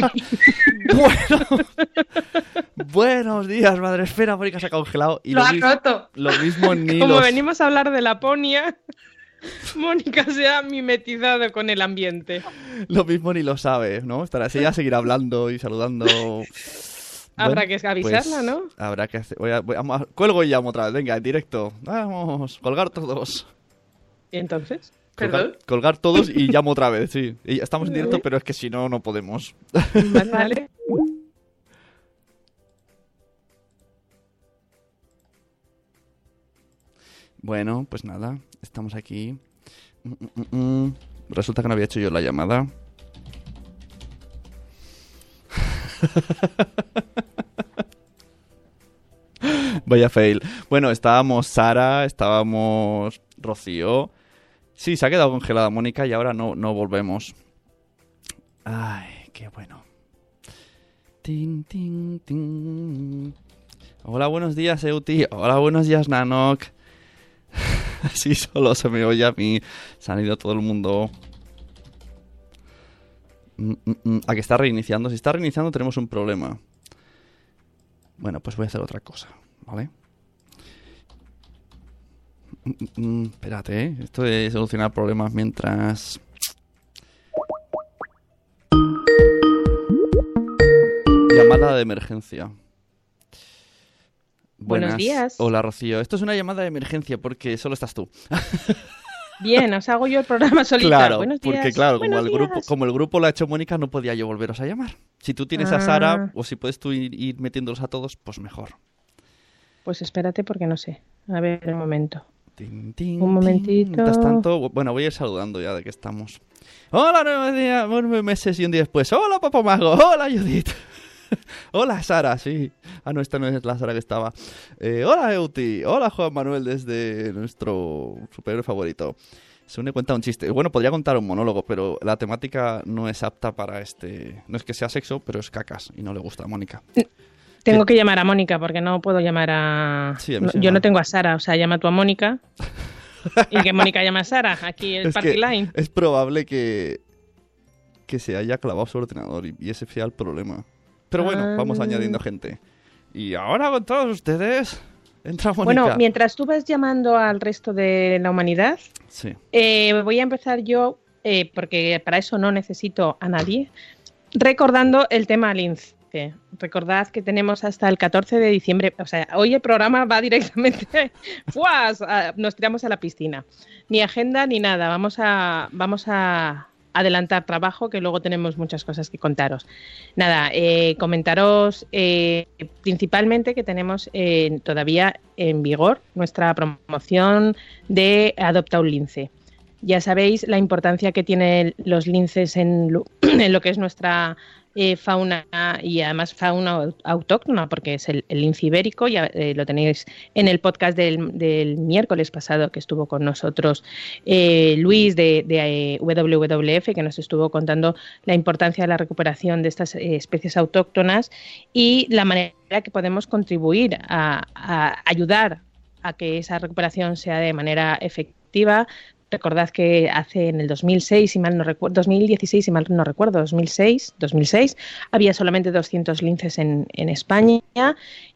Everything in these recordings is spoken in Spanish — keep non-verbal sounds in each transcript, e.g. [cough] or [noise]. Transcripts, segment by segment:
[laughs] Bueno, buenos días, madre esfera, Mónica se ha congelado. Y Lo ha mis- roto. Lo mismo [laughs] ni Como los- venimos a hablar de Laponia, [laughs] Mónica se ha mimetizado con el ambiente. lo mismo ni lo sabe, ¿no? Estará así, ya seguirá hablando y saludando. Habrá que avisarla, pues, ¿no? Habrá que hacer. voy a- voy a- vamos a- cuelgo y llamo otra vez. Venga, en directo. Vamos, colgar todos. ¿Y entonces? Colgar, todos y llamo otra vez, sí. Estamos en directo, pero es que si no, no podemos. Vale. Bueno, pues nada, estamos aquí. Mm, mm, mm. Resulta que no había hecho yo la llamada. [laughs] Vaya fail. Bueno, estábamos Sara, estábamos Rocío. Sí, se ha quedado congelada Mónica y ahora no, no volvemos. Ay, qué bueno. Tin, tin, tin. Hola, buenos días, Euti. Hola, buenos días, Nanok. [laughs] Así solo se me oye a mí. Se han ido todo el mundo. Mm, mm, mm. A que está reiniciando. Si está reiniciando tenemos un problema. Bueno, pues voy a hacer otra cosa, ¿vale? Mm, mm. Espérate, ¿eh? Esto de solucionar problemas mientras... Llamada de emergencia. Buenos días. Hola, Rocío. Esto es una llamada de emergencia porque solo estás tú. [laughs] Bien, os hago yo el programa solita. Claro, Buenos porque claro, como el, grupo, como el grupo lo ha hecho Mónica, no podía yo volveros a llamar. Si tú tienes a Sara, Ah. o si puedes tú ir, ir metiéndolos a todos, pues mejor. Pues espérate porque no sé. A ver, un momento. Tin, tin, Un tin. momentito. Mientras tanto, bueno, voy a ir saludando ya de que estamos. Hola, nueve días, nueve meses y un día después. Hola, Papá Mago. Hola, Judith. [laughs] Hola, Sara, sí. Ah, no, esta no es la Sara que estaba. Eh, hola, Euti. Hola, Juan Manuel, desde nuestro superhéroe favorito. Se une cuenta un chiste. Bueno, podría contar un monólogo, pero la temática no es apta para este. No es que sea sexo, pero es cacas y no le gusta a Mónica. Tengo que llamar a Mónica porque no puedo llamar a... Sí, a mí No, sí me yo no tengo a Sara, o sea, llama tú a Mónica [laughs] y que Mónica llame a Sara. Aquí el Es party line. es probable que, que se haya clavado su ordenador y, y ese sea el problema. Pero bueno, Ah. vamos añadiendo gente. Y ahora con todos ustedes, entra Mónica. Bueno, mientras tú vas llamando al resto de la humanidad, Sí. eh, voy a empezar yo, eh, porque para eso no necesito a nadie, recordando el tema Recordad que tenemos hasta el 14 de diciembre, o sea, hoy el programa va directamente, [laughs] ¡fuas! Nos tiramos a la piscina. Ni agenda ni nada, vamos a, vamos a adelantar trabajo que luego tenemos muchas cosas que contaros. Nada, eh, comentaros eh, principalmente que tenemos eh, todavía en vigor nuestra promoción de Adopta un Lince. Ya sabéis la importancia que tienen los linces en [clears throat] lo que es nuestra eh, fauna y además fauna autóctona, porque es el, lince ibérico, ya eh, lo tenéis en el podcast del, miércoles pasado que estuvo con nosotros eh, Luis de, WWF, que nos estuvo contando la importancia de la recuperación de estas especies autóctonas y la manera que podemos contribuir a ayudar a que esa recuperación sea de manera efectiva, Recordad que hace en el 2006, si mal no recuerdo, 2016, si mal no recuerdo, 2006, 2006 había solamente 200 linces en, España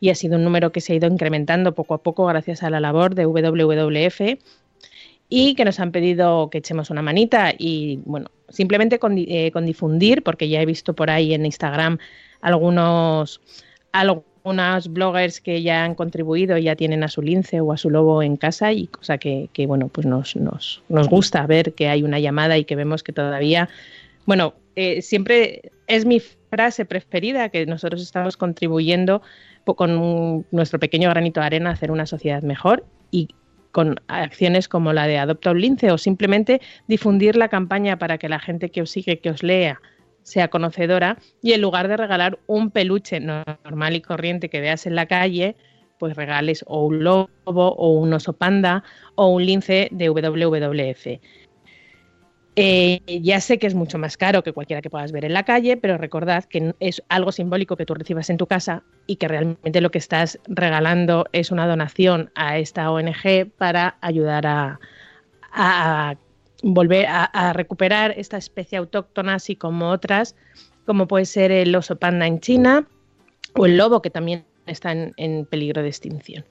y ha sido un número que se ha ido incrementando poco a poco gracias a la labor de WWF y que nos han pedido que echemos una manita y bueno, simplemente con, eh, con difundir, porque ya he visto por ahí en Instagram algunos, algunos unas bloggers que ya han contribuido, ya tienen a su lince o a su lobo en casa y cosa que, bueno, pues nos, nos, nos, gusta ver que hay una llamada y que vemos que todavía, bueno, eh, siempre es mi frase preferida que nosotros estamos contribuyendo con nuestro pequeño granito de arena a hacer una sociedad mejor y con acciones como la de Adopta un lince o simplemente difundir la campaña para que la gente que os sigue, que os lea, sea conocedora y en lugar de regalar un peluche normal y corriente que veas en la calle, pues regales o un lobo o un oso panda o un lince de WWF. Eh, ya sé que es mucho más caro que cualquiera que puedas ver en la calle, pero recordad que es algo simbólico que tú recibas en tu casa y que realmente lo que estás regalando es una donación a esta ONG para ayudar a, a volver a, recuperar esta especie autóctona, así como otras, como puede ser el oso panda en China o el lobo, que también está en, peligro de extinción.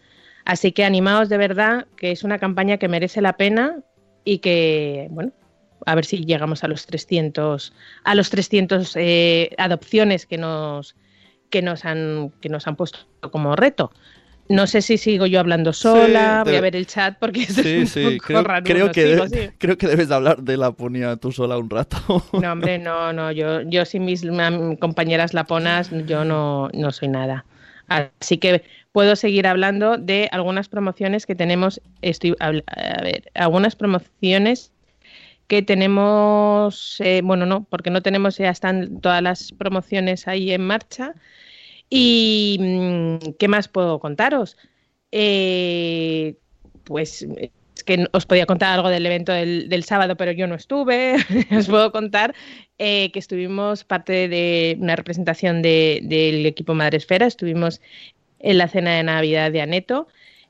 Así que animaos de verdad, que es una campaña que merece la pena y que, bueno, a ver si llegamos a los 300, a los 300 eh, adopciones que nos, que, nos han, que nos han puesto como reto. No sé si sigo yo hablando sola, voy a ver el chat porque es sí, sí. creo, creo, que [laughs] creo que debes de hablar de Laponia tú sola un rato. No, hombre, no, no, yo, yo sin mis compañeras laponas, yo no, no soy nada. Así que puedo seguir hablando de algunas promociones que tenemos, estoy, a ver, algunas promociones que tenemos, eh, bueno, no, porque no tenemos, ya están todas las promociones ahí en marcha, ¿Y mm, qué más puedo contaros? Eh, pues es que os podía contar algo del evento del, sábado, pero yo no estuve. [laughs] os puedo contar eh, que estuvimos parte de una representación del equipo Madresfera, estuvimos en la cena de Navidad de Aneto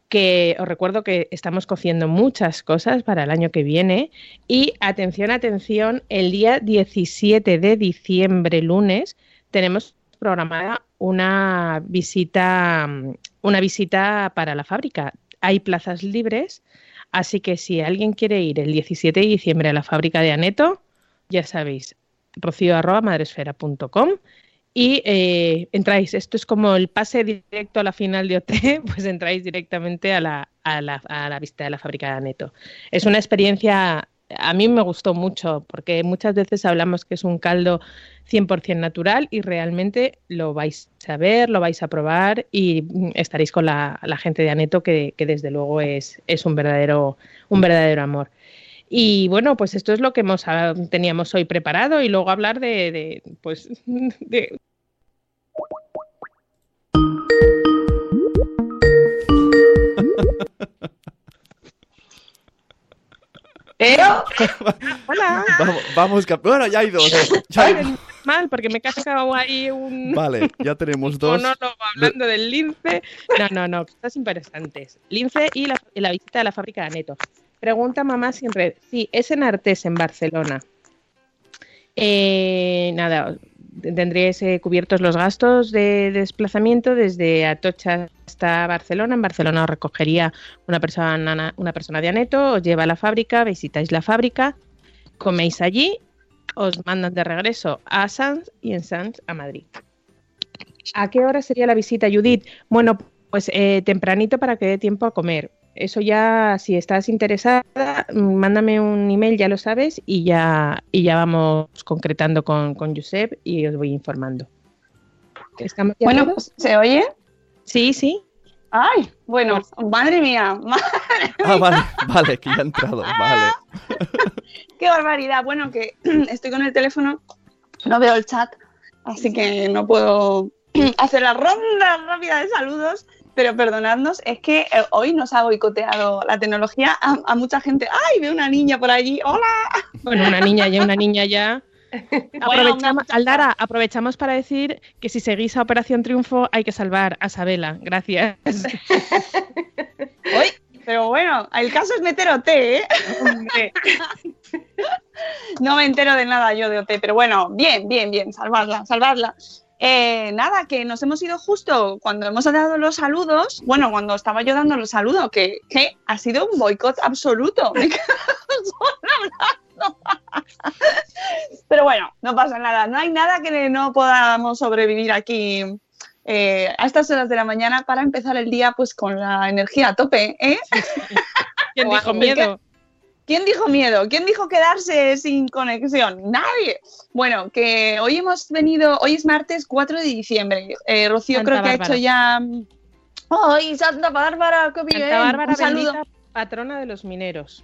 que os recuerdo que estamos cociendo muchas cosas para el año que viene y atención, atención, el día 17 de diciembre, lunes, tenemos programada una visita, una visita para la fábrica. Hay plazas libres, así que si alguien quiere ir el 17 de diciembre a la fábrica de Aneto, ya sabéis, rocío.madresfera.com y eh, entráis. Esto es como el pase directo a la final de OT, [laughs] pues entráis directamente a la, a la, a la visita de la fábrica de Aneto. Es una experiencia a mí me gustó mucho porque muchas veces hablamos que es un caldo 100% natural y realmente lo vais a ver, lo vais a probar y estaréis con la, gente de Aneto que, desde luego es, es, un, verdadero, un verdadero amor. Y bueno, pues esto es lo que hemos, ah, teníamos hoy preparado y luego hablar de, de pues, [laughs] de, Pero. Hola. Vamos, vamos, bueno, ya hay dos. Mal, porque me he cascado ahí un. Vale, ya tenemos dos. No, no, hablando del lince. No, no, no, cosas interesantes. Lince y la, la visita a la fábrica de Neto. Pregunta mamá sin red. Sí, es en Artes, en Barcelona. Eh, nada, tendríais cubiertos los gastos de, desplazamiento desde Atocha hasta Barcelona. En Barcelona os recogería una persona, una persona de Aneto, os lleva a la fábrica, visitáis la fábrica, coméis allí, os mandan de regreso a Sanz y en Sanz a Madrid. ¿A qué hora sería la visita, Judith? Bueno, pues eh, tempranito para que dé tiempo a comer eso ya, si estás interesada, mándame un email, ya lo sabes, y ya, y ya vamos concretando con, con Josep y os voy informando. bueno, pues, ¿se oye? Sí, sí. Ay, bueno, madre mía. [laughs] Ah, vale, vale, que ya ha entrado, vale. [laughs] Qué barbaridad. Bueno, que [clears throat] estoy con el teléfono, no veo el chat así que no puedo [clears throat] hacer la ronda rápida de saludos, pero perdonadnos, es que eh, hoy nos ha boicoteado la tecnología a, mucha gente. ¡Ay, veo una niña por allí! ¡Hola! Bueno, una niña ya, una niña ya. [laughs] Aprovechamos, Aldara, aprovechamos para decir que si seguís a Operación Triunfo hay que salvar a Sabela. Gracias. [laughs] Hoy, pero bueno, el caso es meter OT, ¿eh? [laughs] no me entero de nada yo de OT, pero bueno, bien, bien, bien, salvarla, salvarla. Eh, nada, que nos hemos ido justo cuando hemos dado los saludos, bueno, cuando estaba yo dando los saludos, que, ha sido un boicot absoluto. [laughs] Pero bueno, no pasa nada, no hay nada que no podamos sobrevivir aquí eh, a estas horas de la mañana para empezar el día pues con la energía a tope, ¿eh? ¿Quién [laughs] dijo miedo? ¿Quién dijo miedo? ¿Quién dijo quedarse sin conexión? Nadie. Bueno, que hoy hemos venido, hoy es martes 4 de diciembre. Eh, Rocío creo que ha hecho ya... ¡Ay, Santa Bárbara! ¡Qué bien! Santa Bárbara, un saludo. patrona de los mineros.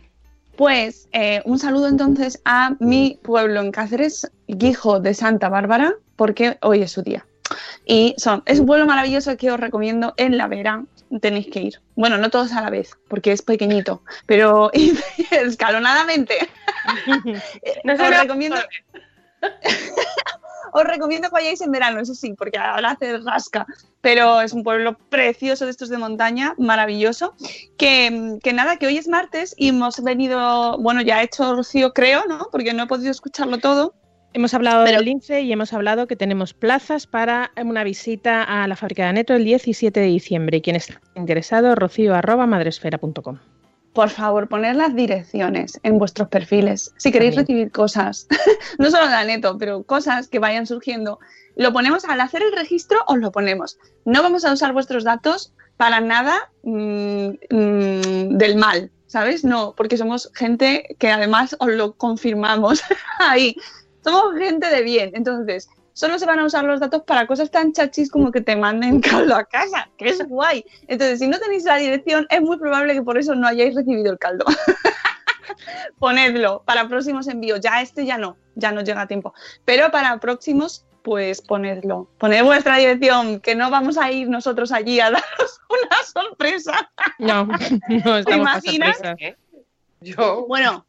Pues eh, un saludo entonces a mi pueblo en Cáceres, Guijo de Santa Bárbara, porque hoy es su día. Y son, es un pueblo maravilloso que os recomiendo en la Vera, tenéis que ir. Bueno, no todos a la vez, porque es pequeñito, pero [laughs] escalonadamente. no os recomiendo. [laughs] os recomiendo que vayáis en verano, eso sí, porque ahora hace rasca, pero es un pueblo precioso de estos de montaña, maravilloso. Que, que nada, que hoy es martes y hemos venido, bueno, ya he hecho Rocío, creo, ¿no? Porque no he podido escucharlo todo. Hemos hablado del lince y hemos hablado que tenemos plazas para una visita a la fábrica de Neto el 17 de diciembre. Y quien esté interesado, rocío.madresfera.com. Por favor, poned las direcciones en vuestros perfiles. Si queréis recibir cosas, [laughs] no solo de Aneto, pero cosas que vayan surgiendo, lo ponemos al hacer el registro, os lo ponemos. No vamos a usar vuestros datos para nada mm, mm, del mal, ¿sabes? No, porque somos gente que además os lo confirmamos [laughs] ahí somos gente de bien. Entonces, solo se van a usar los datos para cosas tan chachis como que te manden [laughs] caldo a casa, que es guay. Entonces, si no tenéis la dirección, es muy probable que por eso no hayáis recibido el caldo. [laughs] Ponedlo para próximos envíos. Ya este ya no, ya no llega a tiempo. Pero para próximos, pues ponedlo. Poned vuestra dirección, que no vamos a ir nosotros allí a daros [laughs] una sorpresa. No, no estamos ¿Te imaginas? Yo. Bueno,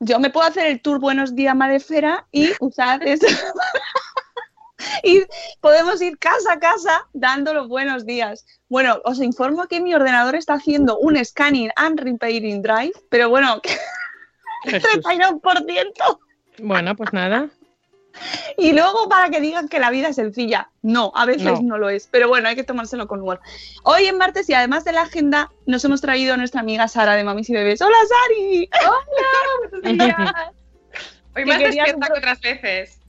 yo me puedo hacer el tour Buenos Días Madefera y [laughs] usar eso. [laughs] y podemos ir casa a casa dando los buenos días. Bueno, os informo que mi ordenador está haciendo un scanning and repairing drive, pero bueno, [laughs] 31%. Bueno, pues nada. Y luego para que digan que la vida es sencilla. No, a veces no. lo es. Pero bueno, hay que tomárselo con humor. Hoy en martes y además de la agenda, nos hemos traído a nuestra amiga Sara de Mamis y Bebés. ¡Hola, Sari! ¡Hola! [laughs] Buenos días. Hoy más despierta que otras veces.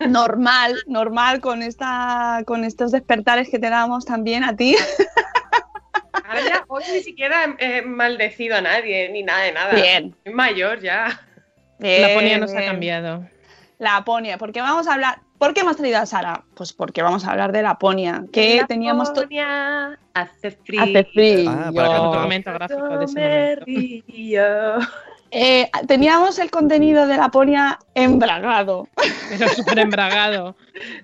Normal, normal con, esta, con estos despertares que te damos también a ti. [laughs] Ahora ya, hoy ni siquiera he maldecido a nadie, ni nada de nada. Bien. Soy mayor ya. la ponía nos ha cambiado la Aponia. ¿Por qué vamos a hablar? ¿Por qué hemos traído a Sara? Pues porque vamos a hablar de la Aponia, que la teníamos Aponia hace frío. Hace frío. Ah, para ese [laughs] eh, teníamos el contenido de la Aponia embragado. [laughs] Pero súper embragado.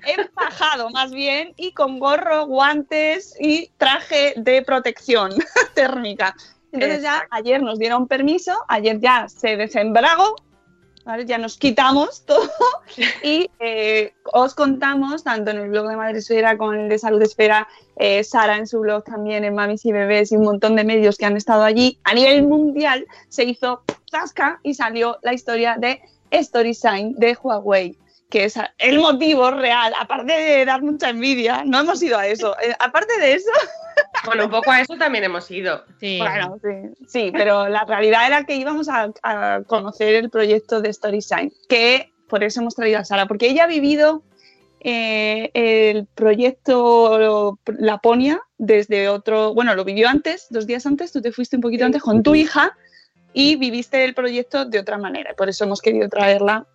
Empajado, más bien, y con gorro, guantes y traje de protección [laughs] térmica. Entonces ya ayer nos dieron permiso, ayer ya se desembragó ya nos quitamos [laughs] todo y eh, os contamos, tanto en el blog de Madre Esfera como en el de Salud Esfera, eh, Sara en su blog también, en Mamis y Bebés y un montón de medios que han estado allí, a nivel mundial se hizo tasca y salió la historia de StorySign de Huawei que es el motivo real, aparte de dar mucha envidia, no hemos ido a eso. Eh, aparte de eso, [laughs] Bueno, un poco a eso también hemos ido. Sí. sí, pero la realidad era que íbamos a, conocer el proyecto de StorySign, que por eso hemos traído a Sara, porque ella ha vivido eh, el proyecto Laponia desde otro, bueno, lo vivió antes, dos días antes, tú te fuiste un poquito antes con tu hija y viviste el proyecto de otra manera, por eso hemos querido traerla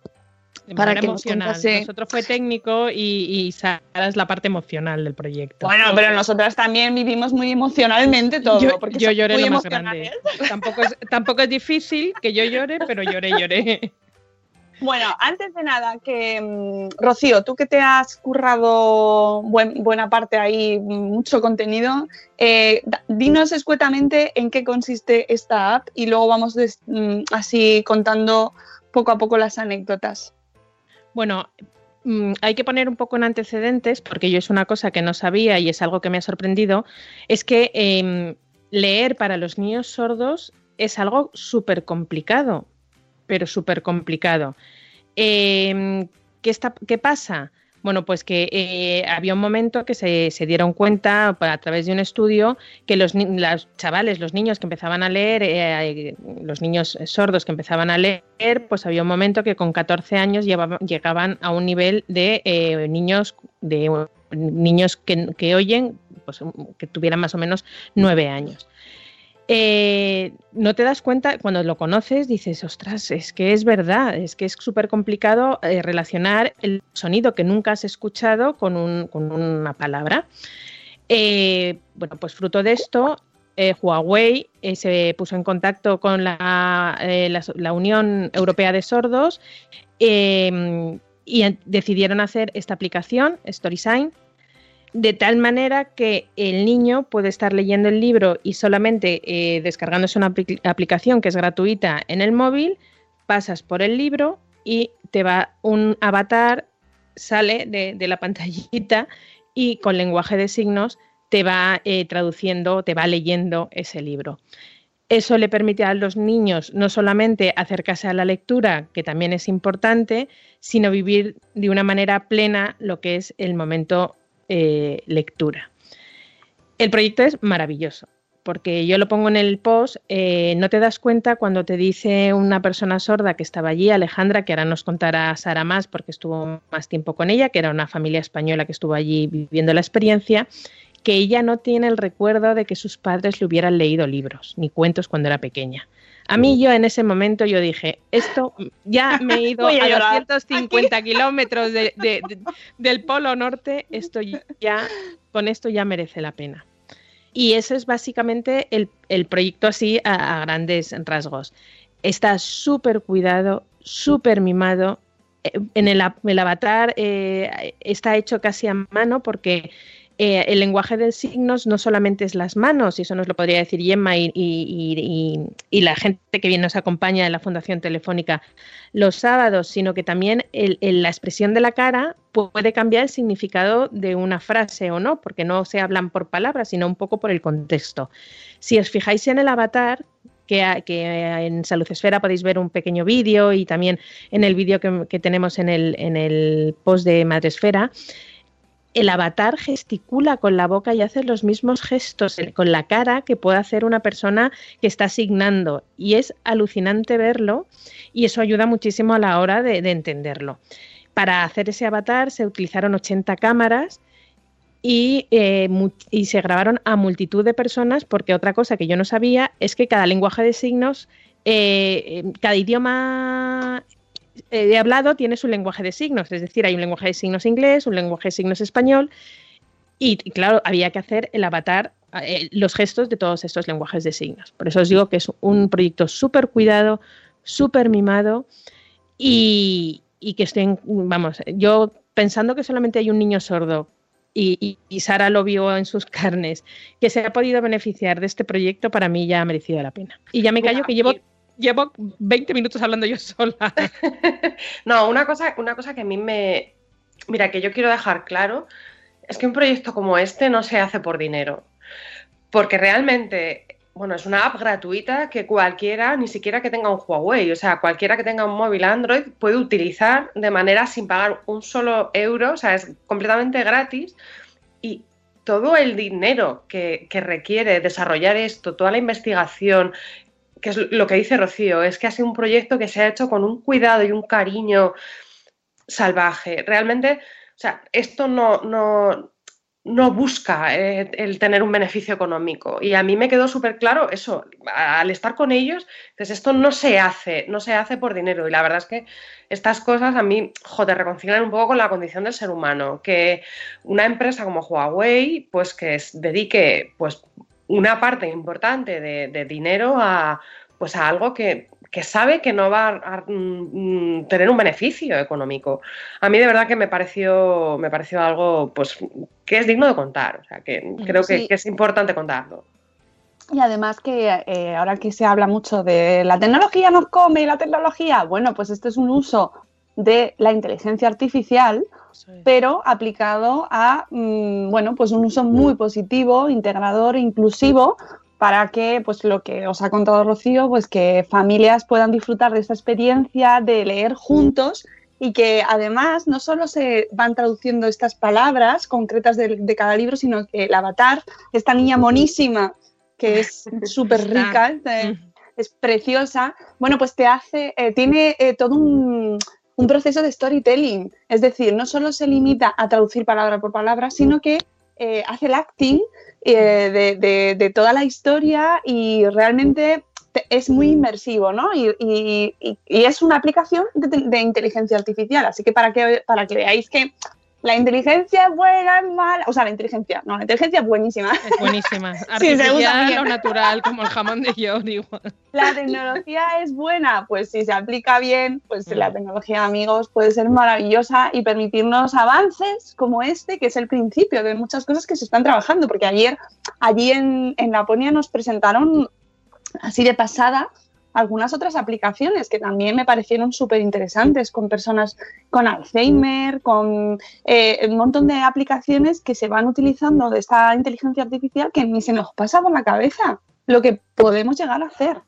para que emocional. Nosotros fue técnico y, Sara es la parte emocional del proyecto. Bueno, pero nosotras también vivimos muy emocionalmente todo. Yo, porque yo lloré lo más grande. Tampoco es, tampoco es difícil que yo llore, pero lloré, lloré. Bueno, antes de nada, que mm, Rocío, tú que te has currado buena parte ahí, mucho contenido, eh, dinos escuetamente en qué consiste esta app y luego vamos mm, así contando poco a poco las anécdotas. Bueno, mm, hay que poner un poco en antecedentes, porque yo es una cosa que no sabía y es algo que me ha sorprendido, es que em, leer para los niños sordos es algo súper complicado, pero súper complicado. Em, ¿qué, está, ¿Qué pasa? Bueno, pues que eh, había un momento que se, dieron cuenta a través de un estudio que los, chavales, los niños que empezaban a leer, eh, los niños sordos que empezaban a leer, pues había un momento que con 14 años llegaban a un nivel de eh, niños de niños que, que oyen, pues que tuvieran más o menos 9 años. Eh, no te das cuenta, cuando lo conoces, dices, ostras, es que es verdad, es que es súper complicado eh, relacionar el sonido que nunca has escuchado con, una palabra. Eh, bueno, pues fruto de esto, Huawei se puso en contacto con la, la Unión Europea de Sordos y decidieron hacer esta aplicación, StorySign, de tal manera que el niño puede estar leyendo el libro y solamente eh, descargándose una aplicación que es gratuita en el móvil, pasas por el libro y te va un avatar, sale de, la [laughs] pantallita y con lenguaje de signos te va eh, traduciendo, te va leyendo ese libro. Eso le permite a los niños no solamente acercarse a la lectura, que también es importante, sino vivir de una manera plena lo que es el momento eh, lectura. El proyecto es maravilloso, porque yo lo pongo en el post, eh, no te das cuenta cuando te dice una persona sorda que estaba allí, Alejandra, que ahora nos contará Sara más porque estuvo más tiempo con ella, que era una familia española que estuvo allí viviendo la experiencia, que ella no tiene el recuerdo de que sus padres le hubieran leído libros ni cuentos cuando era pequeña. A mí yo en ese momento yo dije, esto ya me he ido [laughs] a, 250 kilómetros del Polo Norte, esto ya, con esto ya merece la pena. Y ese es básicamente el, proyecto así a, grandes rasgos. Está súper cuidado, súper mimado. Eh, en el, avatar eh, está hecho casi a mano porque eh, el lenguaje de signos no solamente es las manos, y eso nos lo podría decir Gemma y, la gente que bien nos acompaña en la Fundación Telefónica los sábados, sino que también la expresión de la cara puede cambiar el significado de una frase o no, porque no se hablan por palabras, sino un poco por el contexto. Si os fijáis en el avatar, que, en Salud Esfera podéis ver un pequeño vídeo y también en el vídeo que, tenemos en el, en el post de Madresfera, el avatar gesticula con la boca y hace los mismos gestos con la cara que puede hacer una persona que está asignando. Y es alucinante verlo y eso ayuda muchísimo a la hora de, entenderlo. Para hacer ese avatar se utilizaron 80 cámaras y, eh, y, se grabaron a multitud de personas porque otra cosa que yo no sabía es que cada lenguaje de signos, eh, eh, cada idioma he hablado tiene su lenguaje de signos, es decir, hay un lenguaje de signos inglés, un lenguaje de signos español, y, claro, había que hacer el avatar, eh, los gestos de todos estos lenguajes de signos. Por eso os digo que es un proyecto súper cuidado, súper mimado y, que estén, vamos, yo pensando que solamente hay un niño sordo y, Sara lo vio en sus [laughs] carnes, que se ha podido beneficiar de este proyecto, para mí ya ha merecido la pena. Y ya me callo que llevo llevo 20 minutos hablando yo sola. [laughs] no, una cosa, una cosa que a mí me. Mira, que yo quiero dejar claro es que un proyecto como este no se hace por dinero. Porque realmente, bueno, es una app gratuita que cualquiera, ni siquiera que tenga un Huawei, o sea, cualquiera que tenga un móvil Android puede utilizar de manera sin pagar un solo euro, o sea, es completamente gratis. Y todo el dinero que, que, requiere desarrollar esto, toda la investigación, que es lo que dice Rocío, es que ha sido un proyecto que se ha hecho con un cuidado y un cariño salvaje. Realmente, o sea, esto no, no, no busca eh, el tener un beneficio económico. Y a mí me quedó súper claro eso, al estar con ellos, pues esto no se hace, no se hace por dinero. Y la verdad es que estas cosas a mí, joder, reconcilian un poco con la condición del ser humano. Que una empresa como Huawei, pues que dedique pues una parte importante de, dinero a, pues a algo que, que sabe que no va a, mm, tener un beneficio económico. A mí de verdad que me pareció, me pareció algo pues que es digno de contar, o sea, que creo que, es importante contarlo. Y además que eh, ahora que se habla mucho de la tecnología nos come y la tecnología, bueno, pues esto es un uso de la inteligencia artificial, pero aplicado a, mm, bueno, pues un uso muy positivo, integrador e inclusivo para que, pues lo que os ha contado Rocío, pues que familias puedan disfrutar de esta experiencia de leer juntos y que además no solo se van traduciendo estas palabras concretas de, cada libro, sino que el avatar, esta niña monísima, que es [laughs] súper rica, mm. es, preciosa, bueno, pues te hace, eh, tiene eh, todo un, un proceso de storytelling, es decir, no solo se limita a traducir palabra por palabra, sino que eh, hace el acting eh, de, toda la historia y realmente es muy inmersivo, ¿no? Y, es una aplicación de, inteligencia artificial, así que para que, para que veáis que la inteligencia es buena, es mala. O sea, la inteligencia, no, la inteligencia es buenísima. Es buenísima. [laughs] Artificial o natural, como el jamón de yo, igual. La tecnología es buena, pues si se aplica bien, pues la mm. tecnología, amigos, puede ser maravillosa y permitirnos avances como este, que es el principio de muchas cosas que se están trabajando. Porque ayer, allí en, en Laponia nos presentaron así de pasada algunas otras aplicaciones que también me parecieron súper interesantes con personas con Alzheimer, con eh, un montón de aplicaciones que se van utilizando de esta inteligencia artificial que ni se nos pasa por la cabeza lo que podemos llegar a hacer.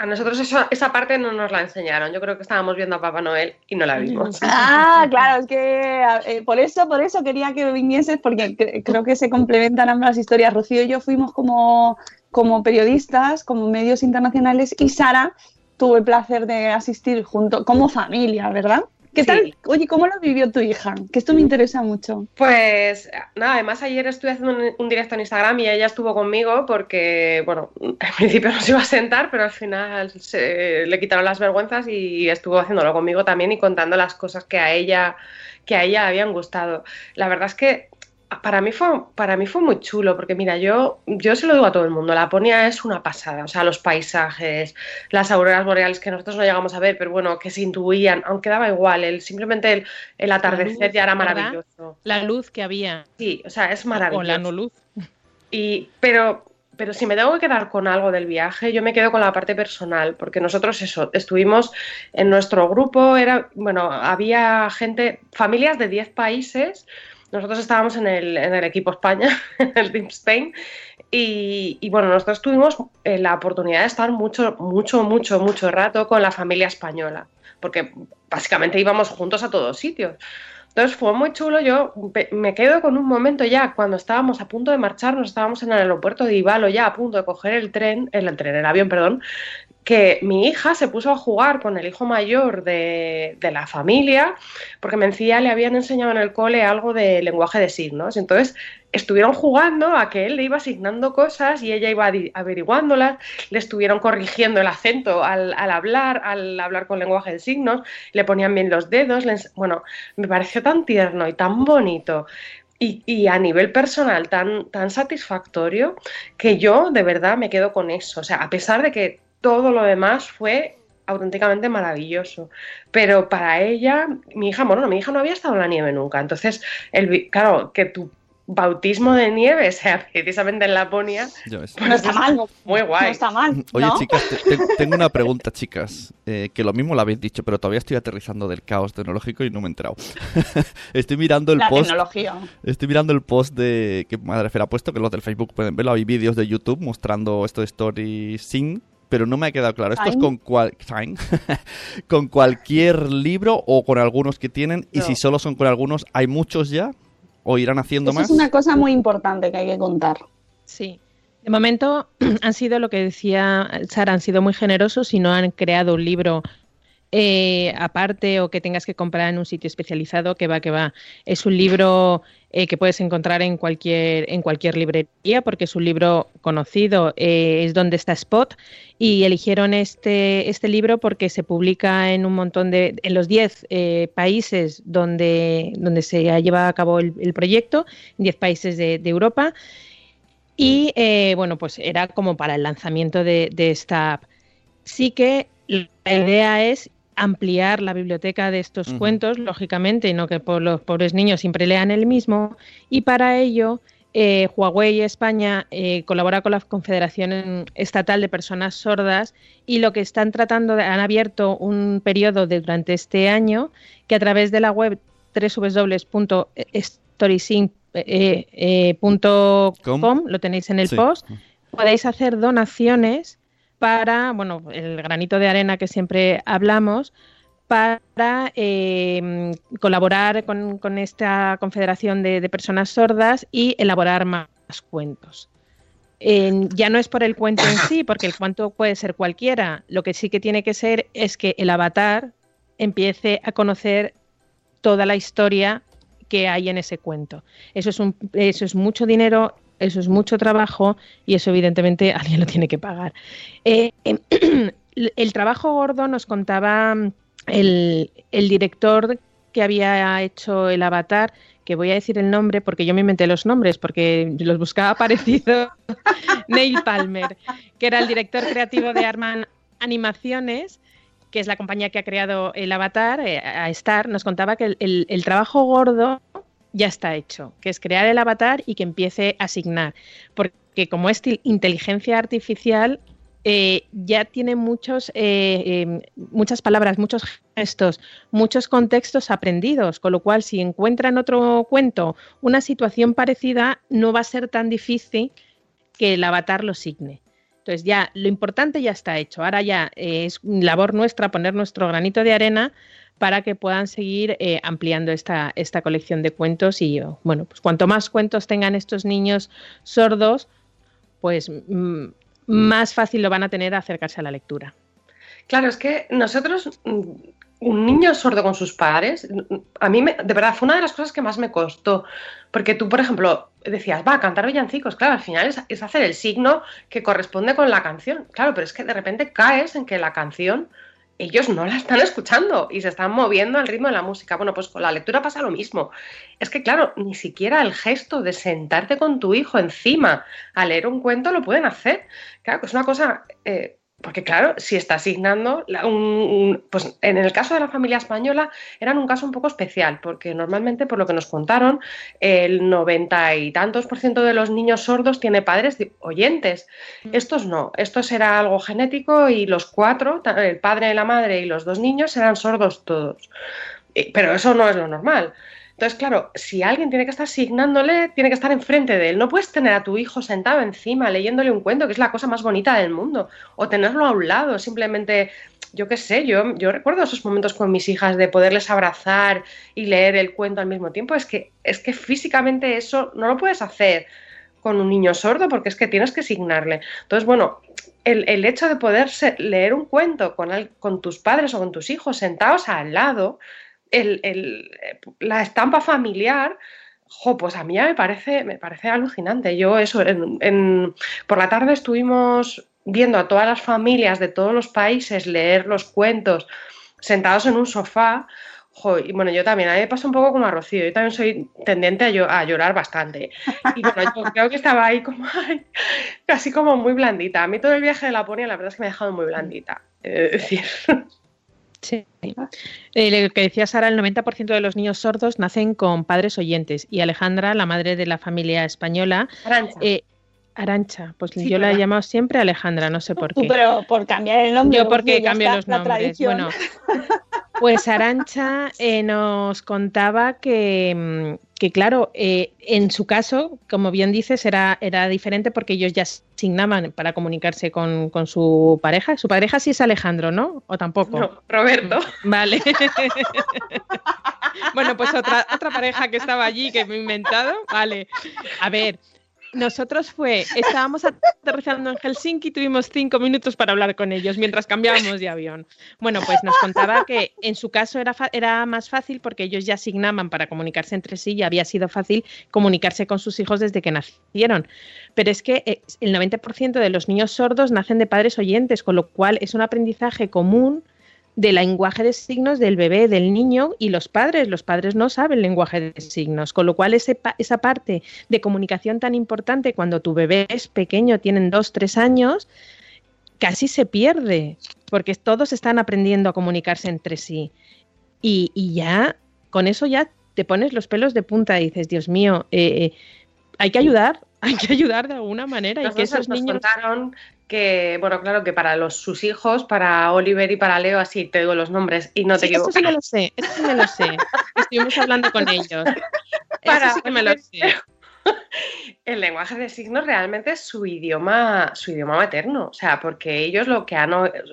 A nosotros esa parte no nos la enseñaron. Yo creo que estábamos viendo a Papá Noel y no la vimos. Ah, claro, es que eh, por eso, por eso quería que vinieses, porque creo que se complementan ambas historias. Rocío y yo fuimos como como periodistas, como medios internacionales y Sara tuvo el placer de asistir junto como familia, ¿verdad? ¿Qué tal? Oye, ¿cómo lo vivió tu hija? Que esto me interesa mucho. Pues nada, además ayer estuve haciendo un, directo en Instagram y ella estuvo conmigo porque, bueno, [laughs] al principio no se iba a sentar, pero al final se, le quitaron las vergüenzas y estuvo haciéndolo conmigo también y contando las cosas que a ella que a ella habían gustado. La verdad es que para mí fue para mí fue muy chulo porque mira yo yo se lo digo a todo el mundo Laponia es una pasada o sea los paisajes las auroras boreales que nosotros no llegamos a ver pero bueno que se intuían aunque daba igual el simplemente el, atardecer ya era maravilloso. La luz que había. Sí o sea es maravilloso o la no luz. Y pero pero si me tengo que quedar con algo del viaje, yo me quedo con la parte personal, porque nosotros eso, estuvimos en nuestro grupo, era, bueno, había gente, familias de 10 países, nosotros estábamos en el, el equipo España, [laughs] en el Team Spain, y, bueno, nosotros tuvimos eh, la oportunidad de estar mucho, mucho, mucho, mucho rato con la familia española, porque básicamente íbamos juntos a todos sitios. Entonces fue muy chulo, yo me quedo con un momento ya, cuando estábamos a punto de marcharnos, estábamos en el aeropuerto de Ibalo ya a punto de coger el tren, el, tren, el avión, perdón, que mi hija se puso a jugar con el hijo mayor de, la familia, porque me decía le habían enseñado en el cole algo de lenguaje de signos. Entonces estuvieron jugando a que él le iba asignando cosas y ella iba averiguándolas, le estuvieron corrigiendo el acento al, hablar, al hablar con lenguaje de signos, le ponían bien los dedos. bueno, me pareció tan tierno y tan bonito. Y, y, a nivel personal tan, tan satisfactorio que yo de verdad me quedo con eso. O sea, a pesar de que todo lo demás fue auténticamente maravilloso. Pero para ella, mi hija, bueno, mi hija no había estado en la nieve nunca. Entonces, el, claro, que tu bautismo de nieve sea [laughs] precisamente en Laponia, pues no está mal. [laughs] Muy guay. No está mal. [laughs] Oye, chicas, tengo una pregunta, chicas, eh, que lo mismo lo habéis dicho, pero todavía estoy aterrizando del caos tecnológico y no me he enterado. estoy mirando el post. Estoy mirando el post de que Madre ha puesto, que los del Facebook pueden verlo. Hay vídeos de YouTube mostrando esto de Story Sync pero no me ha quedado claro. ¿Esto es con, cual... [laughs] con cualquier libro o con algunos que tienen? Y si solo son con algunos, ¿hay muchos ya? ¿O irán haciendo más? Es una cosa muy importante que hay que contar. Sí. De momento [clears throat] han sido lo que decía Sara, han sido muy generosos y no han creado un libro eh, aparte o que tengas que comprar en un sitio especializado, que va, que va. Es un libro eh, que puedes encontrar en cualquier, en cualquier librería porque es un libro conocido, eh, es donde está Spot y eligieron este, este libro porque se publica en un montón de, en los 10 países donde, donde se lleva a cabo el, proyecto, en 10 países de, Europa. Y bueno, pues era como para el lanzamiento de, de esta app. Sí que la idea es ampliar la biblioteca de estos cuentos, lógicamente, y no que por los pobres niños siempre lean el mismo, y para ello eh, Huawei España eh, colabora con la Confederación Estatal de Personas Sordas y lo que están tratando, han abierto un periodo de, durante este año que a través de la web www.storysync.com, lo tenéis en el post, podéis hacer donaciones para, bueno, el granito de arena que siempre hablamos, para eh, colaborar con, esta confederación de, personas sordas y elaborar más cuentos. ya no es por el cuento en sí, porque el cuento puede ser cualquiera. Lo que sí que tiene que ser es que el avatar empiece a conocer toda la historia que hay en ese cuento. Eso es, un, eso es mucho dinero, eso es mucho trabajo y eso evidentemente [laughs] alguien lo tiene que pagar. Eh, [clears throat] el trabajo gordo nos contaba el, director que había hecho el avatar, que voy a decir el nombre porque yo me inventé los nombres, porque los buscaba [laughs] parecido, [laughs] Neil Palmer, que era el director creativo de Arman Animaciones, que es la compañía que ha creado el avatar, eh, a Star, nos contaba que el, trabajo gordo ya está hecho, que es crear el avatar y que empiece a asignar, porque como es inteligencia artificial, eh, ya tiene muchos, eh, em, muchas palabras, muchos gestos, muchos contextos aprendidos, con lo cual si encuentra en otro cuento una situación parecida, no va a ser tan difícil que el avatar lo signe. Entonces ya lo importante ya está hecho. Ahora ya eh, es labor nuestra poner nuestro granito de arena para que puedan seguir ampliando esta, esta colección de cuentos y bueno, pues cuanto más cuentos tengan estos niños sordos, pues mm, Mm. más fácil lo van a tener a acercarse a la lectura. Claro, es que nosotros, mm, un niño sordo con sus padres, a mí de verdad fue una de las cosas que más me costó, porque tú, por ejemplo, decías, va, a cantar villancicos, claro, al final es, es hacer el signo que corresponde con la canción, claro, pero es que de repente caes en que la canción ellos no la están escuchando y se están moviendo al ritmo de la música. Bueno, pues con la lectura pasa lo mismo. Es que, claro, ni siquiera el gesto de sentarte con tu hijo encima a leer un cuento lo pueden hacer. Claro, que es una cosa eh, porque claro, si está asignando, un, pues en el caso de la familia española eran un caso un poco especial, porque normalmente, por lo que nos contaron, el noventa y tantos por ciento de los niños sordos tiene padres oyentes. Mm. Estos no, esto era algo genético y los cuatro, el padre, la madre y los dos niños eran sordos todos. Pero eso no es lo normal. Entonces, claro, si alguien tiene que estar asignándole, tiene que estar enfrente de él. No puedes tener a tu hijo sentado encima leyéndole un cuento, que es la cosa más bonita del mundo, o tenerlo a un lado, simplemente, yo qué sé, yo, yo recuerdo esos momentos con mis hijas de poderles abrazar y leer el cuento al mismo tiempo. Es que, es que físicamente eso no lo puedes hacer con un niño sordo porque es que tienes que asignarle. Entonces, bueno, el, el hecho de poder leer un cuento con, con tus padres o con tus hijos sentados al lado, el, la estampa familiar, pues a mí ya me parece, me parece alucinante. Yo eso, en, por la tarde estuvimos viendo a todas las familias de todos los países leer los cuentos sentados en un sofá. y bueno, yo también, a mí me pasa un poco como a Rocío, yo también soy tendente a, llorar bastante. Y bueno, yo creo que estaba ahí como, [laughs] casi como muy blandita. A mí todo el viaje de Laponia la verdad es que me ha dejado muy blandita. Sí. Eh, lo que decía Sara, el 90% de los niños sordos nacen con padres oyentes y Alejandra, la madre de la familia española, Arancha, eh, Arancha pues yo la he llamado siempre Alejandra, no sé por qué. Pero por cambiar el nombre. Yo porque cambio los nombres. Bueno, pues Arancha eh, nos contaba que, mm, que claro, eh, en su caso, como bien dices, era, era diferente porque ellos ya asignaban para comunicarse con, su pareja. Su pareja sí es Alejandro, ¿no? ¿O tampoco? No, Roberto. Vale. [laughs] bueno, pues otra, otra pareja que estaba allí que me he inventado. Vale. A ver, nosotros fue, estábamos aterrizando en Helsinki y tuvimos cinco minutos para hablar con ellos mientras cambiábamos de avión. Bueno, pues nos contaba que en su caso era, era más fácil porque ellos ya asignaban para comunicarse entre sí y había sido fácil comunicarse con sus hijos desde que nacieron. Pero es que eh, el 90% de los niños sordos nacen de padres oyentes, con lo cual es un aprendizaje común del lenguaje de signos del bebé, del niño y los padres. Los padres no saben lenguaje de signos, con lo cual esa parte de comunicación tan importante cuando tu bebé es pequeño, tienen dos, tres años, casi se pierde. porque todos están aprendiendo a comunicarse entre sí. Y, y ya, con eso ya te pones los pelos de punta y dices, Dios mío, eh, eh, hay que ayudar, [laughs] hay que ayudar de alguna manera. y que esos nos niños... contaron que, bueno, claro, que para los, sus hijos, para Oliver y para Leo, así te digo los nombres y no te Sí, eso sí me lo sé, eso sí me lo sé. Estuvimos hablando con [laughs] ellos. Para Eso sí que me lo sé. [laughs] El lenguaje de signos realmente es su idioma, su idioma materno, o sea, porque ellos lo que han,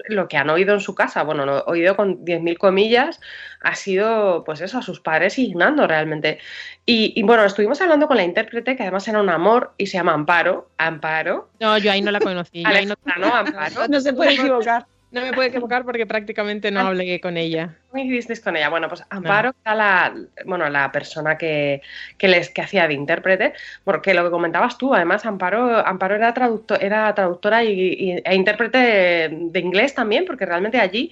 lo que han oído en su casa, bueno, lo oído con 10.000 comillas, ha sido, pues eso, a sus padres signando realmente. Y, y, bueno, estuvimos hablando con la intérprete, que además era un amor, y se llama Amparo, Amparo, No, yo ahí no la conocí. ahí no, ¿no? Amparo. No se puede equivocar. No me puedo equivocar porque prácticamente no hablé con ella. ¿Cómo hicisteis con ella? Bueno, pues Amparo era la, bueno, la persona que, que les que hacía de intérprete, porque lo que comentabas tú, además Amparo, Amparo era, traductor, era traductora y, y- e intérprete de inglés también, porque realmente allí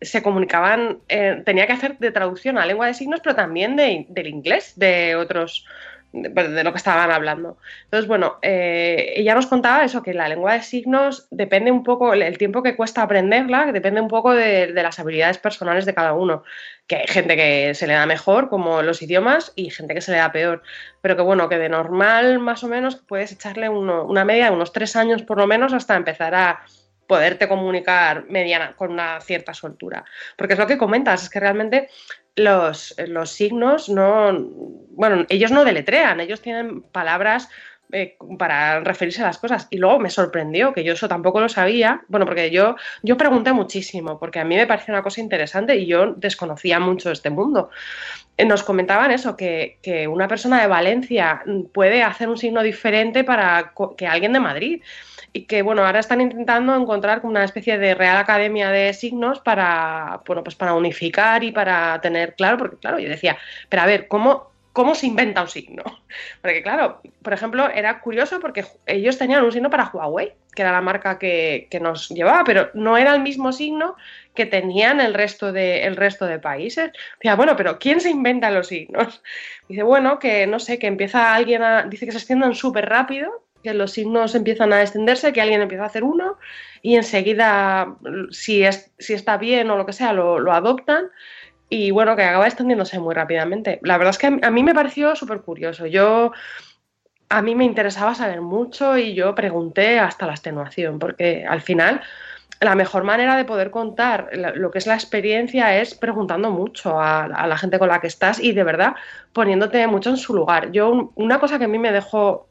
se comunicaban, eh, tenía que hacer de traducción a lengua de signos, pero también de, del inglés, de otros, de, de lo que estaban hablando. Entonces, bueno, eh, ella nos contaba eso, que la lengua de signos depende un poco, el, tiempo que cuesta aprenderla, que depende un poco de, las habilidades personales de cada uno. Que hay gente que se le da mejor, como los idiomas, y gente que se le da peor. Pero que bueno, que de normal, más o menos, puedes echarle una media de unos tres años por lo menos hasta empezar a poderte comunicar mediana, con una cierta soltura. Porque es lo que comentas, es que realmente los, los signos no, bueno, ellos no deletrean, ellos tienen palabras eh, para referirse a las cosas. Y luego me sorprendió, que yo eso tampoco lo sabía, bueno, porque yo, yo pregunté muchísimo, porque a mí me pareció una cosa interesante y yo desconocía mucho este mundo. Eh, Nos comentaban eso, que, que una persona de Valencia puede hacer un signo diferente para que alguien de Madrid. Y que bueno, ahora están intentando encontrar una especie de Real Academia de Signos para, bueno, pues para unificar y para tener claro, porque claro, yo decía, pero a ver, ¿cómo, cómo se inventa un signo? [laughs] Porque claro, por ejemplo, era curioso porque ellos tenían un signo para Huawei, que era la marca que, que nos llevaba, pero no era el mismo signo que tenían el resto de, el resto de países. Decía, bueno, pero ¿quién se inventa los signos? Dice, bueno, que no sé, que empieza alguien a. Dice que se extienden súper rápido, que los signos empiezan a extenderse, que alguien empieza a hacer uno y enseguida, si, es, si está bien o lo que sea, lo, lo adoptan y bueno, que acaba extendiéndose muy rápidamente. La verdad es que a mí me pareció súper curioso. Yo, a mí me interesaba saber mucho y yo pregunté hasta la extenuación, porque al final la mejor manera de poder contar lo que es la experiencia es preguntando mucho a, la gente con la que estás y de verdad poniéndote mucho en su lugar. Yo, un- una cosa que a mí me dejó,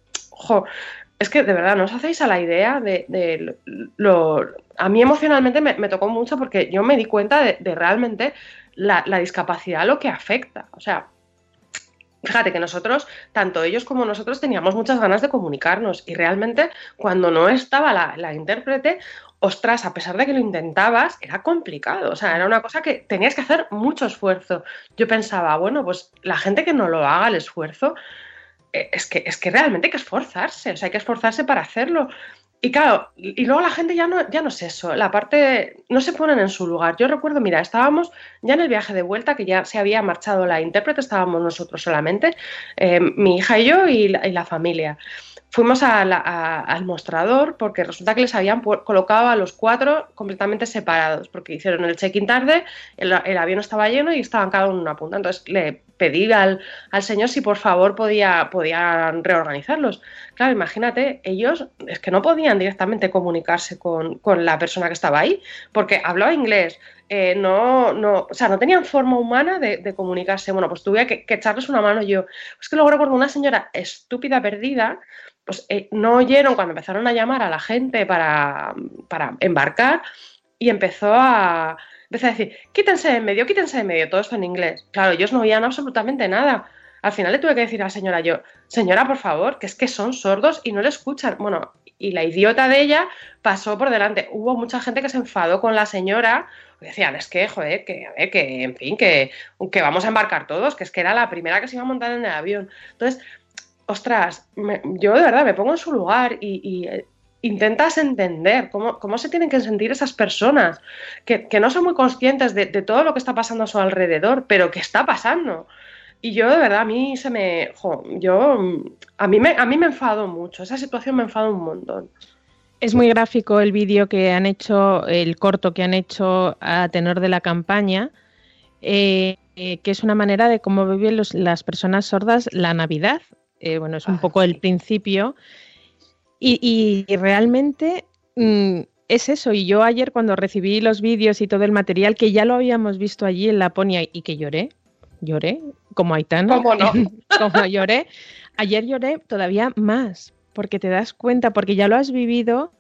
es que de verdad no os hacéis a la idea de, lo... A mí emocionalmente me, tocó mucho porque yo me di cuenta de, realmente la, la discapacidad lo que afecta. O sea, Fíjate que nosotros, tanto ellos como nosotros, teníamos muchas ganas de comunicarnos y realmente cuando no estaba la, la intérprete, ostras, a pesar de que lo intentabas, era complicado. O sea, era una cosa que tenías que hacer mucho esfuerzo. Yo pensaba, bueno, pues la gente que no lo haga el esfuerzo, es que, es que realmente hay que esforzarse, o sea, hay que esforzarse para hacerlo. Y claro, y luego la gente ya no, ya no es eso, la parte, no se ponen en su lugar. Yo recuerdo, mira, estábamos ya en el viaje de vuelta, que ya se había marchado la intérprete, estábamos nosotros solamente, eh, mi hija y yo y la, familia. Fuimos al mostrador porque resulta que les habían colocado a los cuatro completamente separados, porque hicieron el check-in tarde, el, el avión estaba lleno y estaban cada uno en una punta. Entonces le pedí al, al señor si por favor podía, podían reorganizarlos. Claro, imagínate, ellos es que no podían directamente comunicarse con, con la persona que estaba ahí, porque hablaba inglés, eh, no, no, o sea, no tenían forma humana de, comunicarse. Bueno, pues tuve que, que echarles una mano yo. Es que luego recuerdo una señora estúpida perdida, pues eh, no oyeron cuando empezaron a llamar a la gente para, para embarcar y empezó a, empezó a decir, quítense de en medio, quítense de en medio, todo esto en inglés. Claro, ellos no oían absolutamente nada. Al final le tuve que decir a la señora yo, señora, por favor, que es que son sordos y no le escuchan. Bueno, y la idiota de ella pasó por delante. Hubo mucha gente que se enfadó con la señora. Decían, es que, joder, que, a ver, que, en fin, que, vamos a embarcar todos, que es que era la primera que se iba a montar en el avión. Entonces, ostras, yo de verdad me pongo en su lugar y, y, eh, intentas entender cómo, cómo se tienen que sentir esas personas, que, que no son muy conscientes de, de todo lo que está pasando a su alrededor, pero que está pasando. Y yo de verdad a mí se me, jo, yo a mí me a mí me enfado mucho, esa situación me enfada un montón. Es muy gráfico el vídeo que han hecho, el corto que han hecho a tenor de la campaña, eh, eh, que es una manera de cómo viven las personas sordas la Navidad. Eh, bueno, es un ah, poco el principio. Y, realmente mm, es eso. Y yo ayer cuando recibí los vídeos y todo el material, que ya lo habíamos visto allí en Laponia y que lloré, lloré, como Aitana, ¿Cómo no? [laughs] como lloré, ayer lloré todavía más, porque te das cuenta, porque ya lo has vivido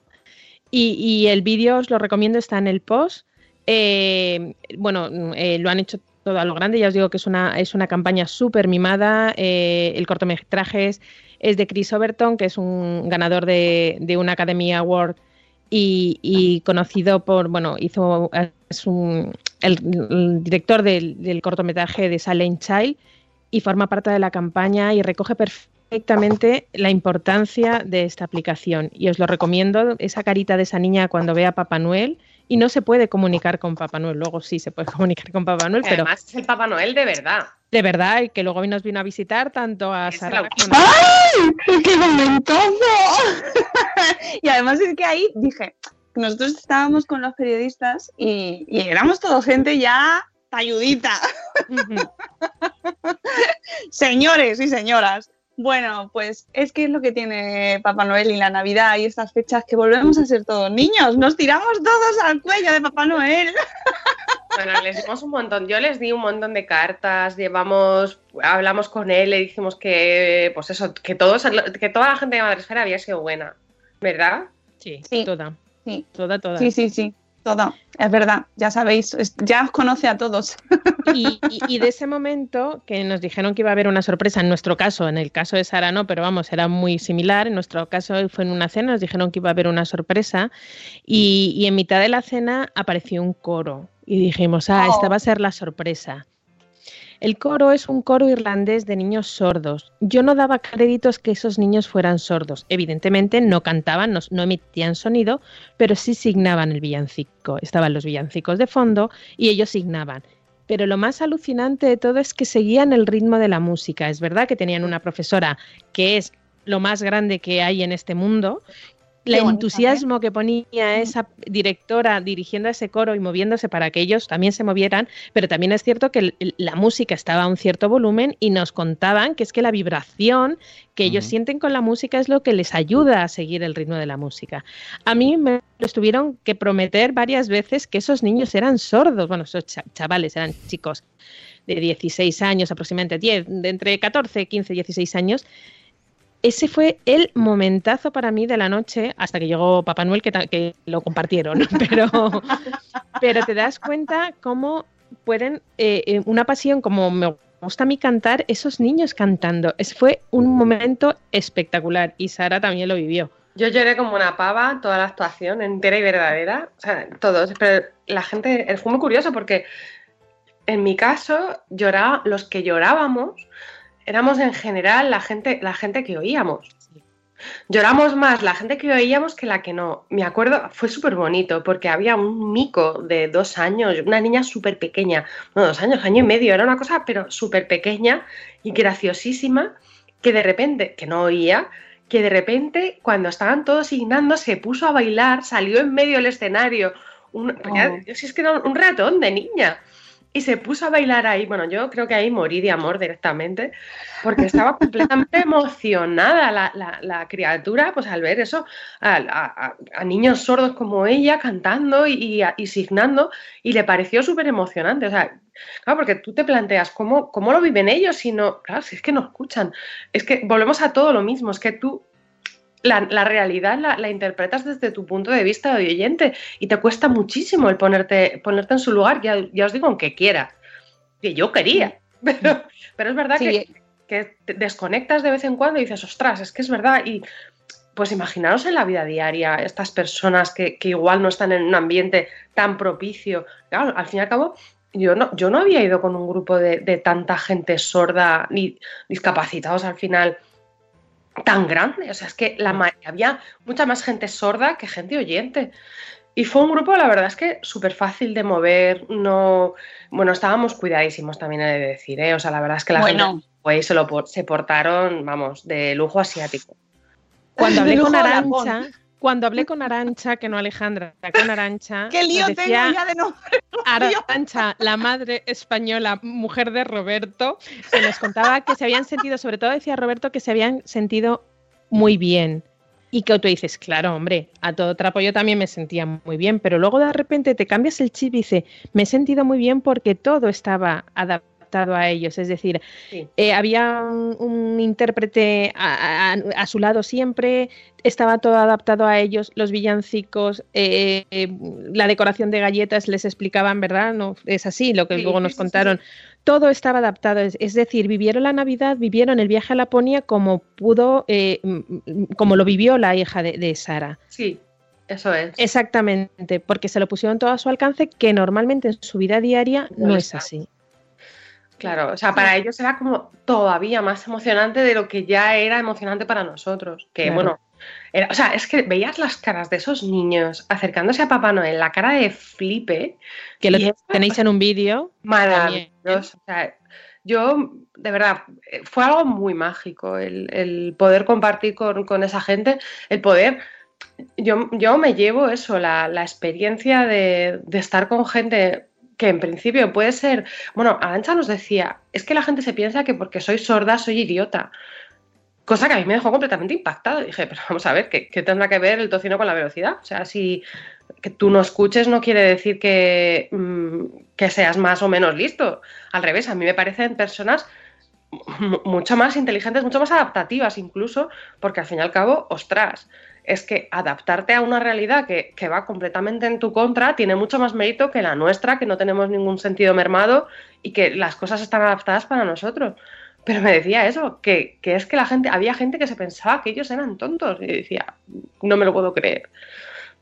y, el vídeo os lo recomiendo, está en el post. Eh, bueno, lo han hecho todo a lo grande. Ya os digo que es una, es una campaña súper mimada. Eh, el cortometraje es, de Chris Overton, que es un ganador de, de una Academy Award y, conocido por, bueno, hizo, es un, el, director del, cortometraje de Silent Child y forma parte de la campaña y recoge perfectamente la importancia de esta aplicación. Y os lo recomiendo, esa carita de esa niña cuando ve a Papá Noel y no se puede comunicar con Papá Noel. Luego sí se puede [laughs] comunicar con Papá Noel, pero. Además es el Papá Noel de verdad. De verdad, y que luego nos vino a visitar tanto a Sara ¡Ay! ¡Qué momentazo! [laughs] y además es que ahí dije, nosotros estábamos con los periodistas y, éramos toda gente ya talludita. [laughs] Señores y señoras, bueno, pues es que es lo que tiene Papá Noel y la Navidad y estas fechas que volvemos a ser todos niños. Nos tiramos todos al cuello de Papá Noel. [laughs] Bueno, les dimos un montón. Yo les di un montón de cartas, llevamos, hablamos con él, le dijimos que, pues eso, que todos, que toda la gente de Madresfera había sido buena, ¿verdad? Sí, sí. toda. Sí. Toda, toda. Sí, sí, sí todo, es verdad, ya sabéis, ya os conoce a todos. [laughs] Y, de ese momento que nos dijeron que iba a haber una sorpresa, en nuestro caso, en el caso de Sara no, pero vamos, era muy similar, en nuestro caso fue en una cena, nos dijeron que iba a haber una sorpresa y, y en mitad de la cena apareció un coro y dijimos, ah, esta oh. va a ser la sorpresa. El coro es un coro irlandés de niños sordos. Yo no daba créditos que esos niños fueran sordos. Evidentemente no cantaban, no, emitían sonido, pero sí signaban el villancico. Estaban los villancicos de fondo y ellos signaban. Pero lo más alucinante de todo es que seguían el ritmo de la música. Es verdad que tenían una profesora que es lo más grande que hay en este mundo el entusiasmo que ponía esa directora dirigiendo a ese coro y moviéndose para que ellos también se movieran, pero también es cierto que la música estaba a un cierto volumen y nos contaban que es que la vibración que ellos sienten con la música es lo que les ayuda a seguir el ritmo de la música. A mí me lo tuvieron que prometer varias veces que esos niños eran sordos, bueno, esos chavales eran chicos de 16 años aproximadamente, 10, de entre 14, 15, 16 años, ese fue el momentazo para mí de la noche, hasta que llegó Papá Noel, que, lo compartieron, [laughs] pero, pero te das cuenta cómo pueden, eh, eh, una pasión como me gusta a mí cantar, esos niños cantando. Es, fue un momento espectacular y Sara también lo vivió. Yo lloré como una pava toda la actuación, entera y verdadera, o sea, todos, pero la gente, fue muy curioso porque en mi caso, lloraba, los que llorábamos, éramos en general la gente, la gente que oíamos. Lloramos más la gente que oíamos que la que no. Me acuerdo, fue súper bonito porque había un mico de dos años, una niña súper pequeña, no, dos años, año y medio, era una cosa pero súper pequeña y graciosísima que de repente, que no oía, que de repente cuando estaban todos signando se puso a bailar, salió en medio del escenario. Un, oh. si es que era un ratón de niña y se puso a bailar ahí. Bueno, yo creo que ahí morí de amor directamente, porque estaba completamente [laughs] emocionada la, criatura, pues al ver eso, a, niños sordos como ella cantando y, y signando, y le pareció súper emocionante. O sea, claro, porque tú te planteas cómo, cómo lo viven ellos, si no, claro, si es que no escuchan. Es que volvemos a todo lo mismo, es que tú la, realidad la, interpretas desde tu punto de vista de oyente y te cuesta muchísimo el ponerte, ponerte en su lugar, ya, ya os digo, aunque quiera, que yo quería, [laughs] pero, pero es verdad que, que te desconectas de vez en cuando y dices, ostras, es que es verdad, y pues imaginaros en la vida diaria estas personas que, igual no están en un ambiente tan propicio, claro, al fin y al cabo, yo no, yo no había ido con un grupo de, de tanta gente sorda ni discapacitados al final tan grande. O sea, es que la había mucha más gente sorda que gente oyente. Y fue un grupo, la verdad es que súper fácil de mover. No, bueno, estábamos cuidadísimos también he de decir, ¿eh? O sea, la verdad es que la gente pues, se, lo, se portaron, vamos, de lujo asiático. Cuando hablé con Arancha, Cuando hablé con Arancha, que no Alejandra, con Arancha. [laughs] ¡Qué lío tengo ya de nombre! Arancha, la madre española, mujer de Roberto, que nos contaba que se habían sentido, sobre todo decía Roberto, que se habían sentido muy bien. Y que tú dices, claro, hombre, a todo trapo yo también me sentía muy bien, pero luego de repente te cambias el chip y dices, me he sentido muy bien porque todo estaba adaptado a ellos. Es decir, Sí. eh, había un, un intérprete a, a- a su lado siempre, estaba todo adaptado a ellos, los villancicos, eh, eh, la decoración de galletas les explicaban, ¿verdad? No, es así lo que Sí, luego nos sí, contaron. Todo estaba adaptado, es, es decir, vivieron la Navidad, vivieron el viaje a Laponia como pudo, eh, como lo vivió la hija de, de Sara. Sí, eso es. Exactamente, porque se lo pusieron todo a su alcance, que normalmente en su vida diaria No es así. Claro, o sea, para ellos era como todavía más emocionante de lo que ya era emocionante para nosotros. Que Claro. bueno, era- o sea, es que veías las caras de esos niños acercándose a Papá Noel, la cara de flipe, Que lo tenéis en un vídeo. maravilloso. O sea, yo, de verdad, eh, fue algo muy mágico el, el poder compartir con, con esa gente, el poder. Yo, yo me llevo eso, la, la experiencia de, de estar con gente que en principio puede ser. Bueno, Arancha nos decía, es que la gente se piensa que porque soy sorda soy idiota. Cosa que a mí me dejó completamente impactada. Dije, pero vamos a ver, ¿qué, qué tendrá que ver el tocino con la velocidad? O sea, si que tú no escuches no quiere decir que, mm, que seas más o menos listo. Al revés, a mí me parecen personas mucho más inteligentes, mucho más adaptativas incluso, porque al fin y al cabo, ostras, es que adaptarte a una realidad que, que va completamente en tu contra tiene mucho más mérito que la nuestra, que no tenemos ningún sentido mermado y que las cosas están adaptadas para nosotros. Pero me decía eso, que, que es que la gente, había gente que se pensaba que ellos eran tontos. Y decía, no me lo puedo creer.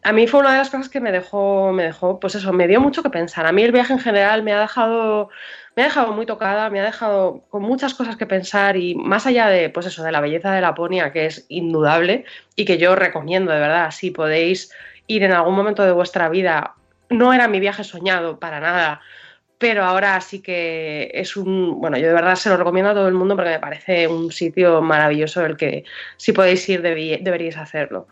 A mí fue una de las cosas que me dejó, me dejó, pues eso, me dio mucho que pensar. A mí el viaje en general me ha dejado, me ha dejado muy tocada, me ha dejado con muchas cosas que pensar y más allá de, pues eso, de la belleza de Laponia, que es indudable y que yo recomiendo de verdad, si podéis ir en algún momento de vuestra vida, no era mi viaje soñado para nada, pero ahora sí que es un, bueno, yo de verdad se lo recomiendo a todo el mundo porque me parece un sitio maravilloso el que si podéis ir deberíais hacerlo.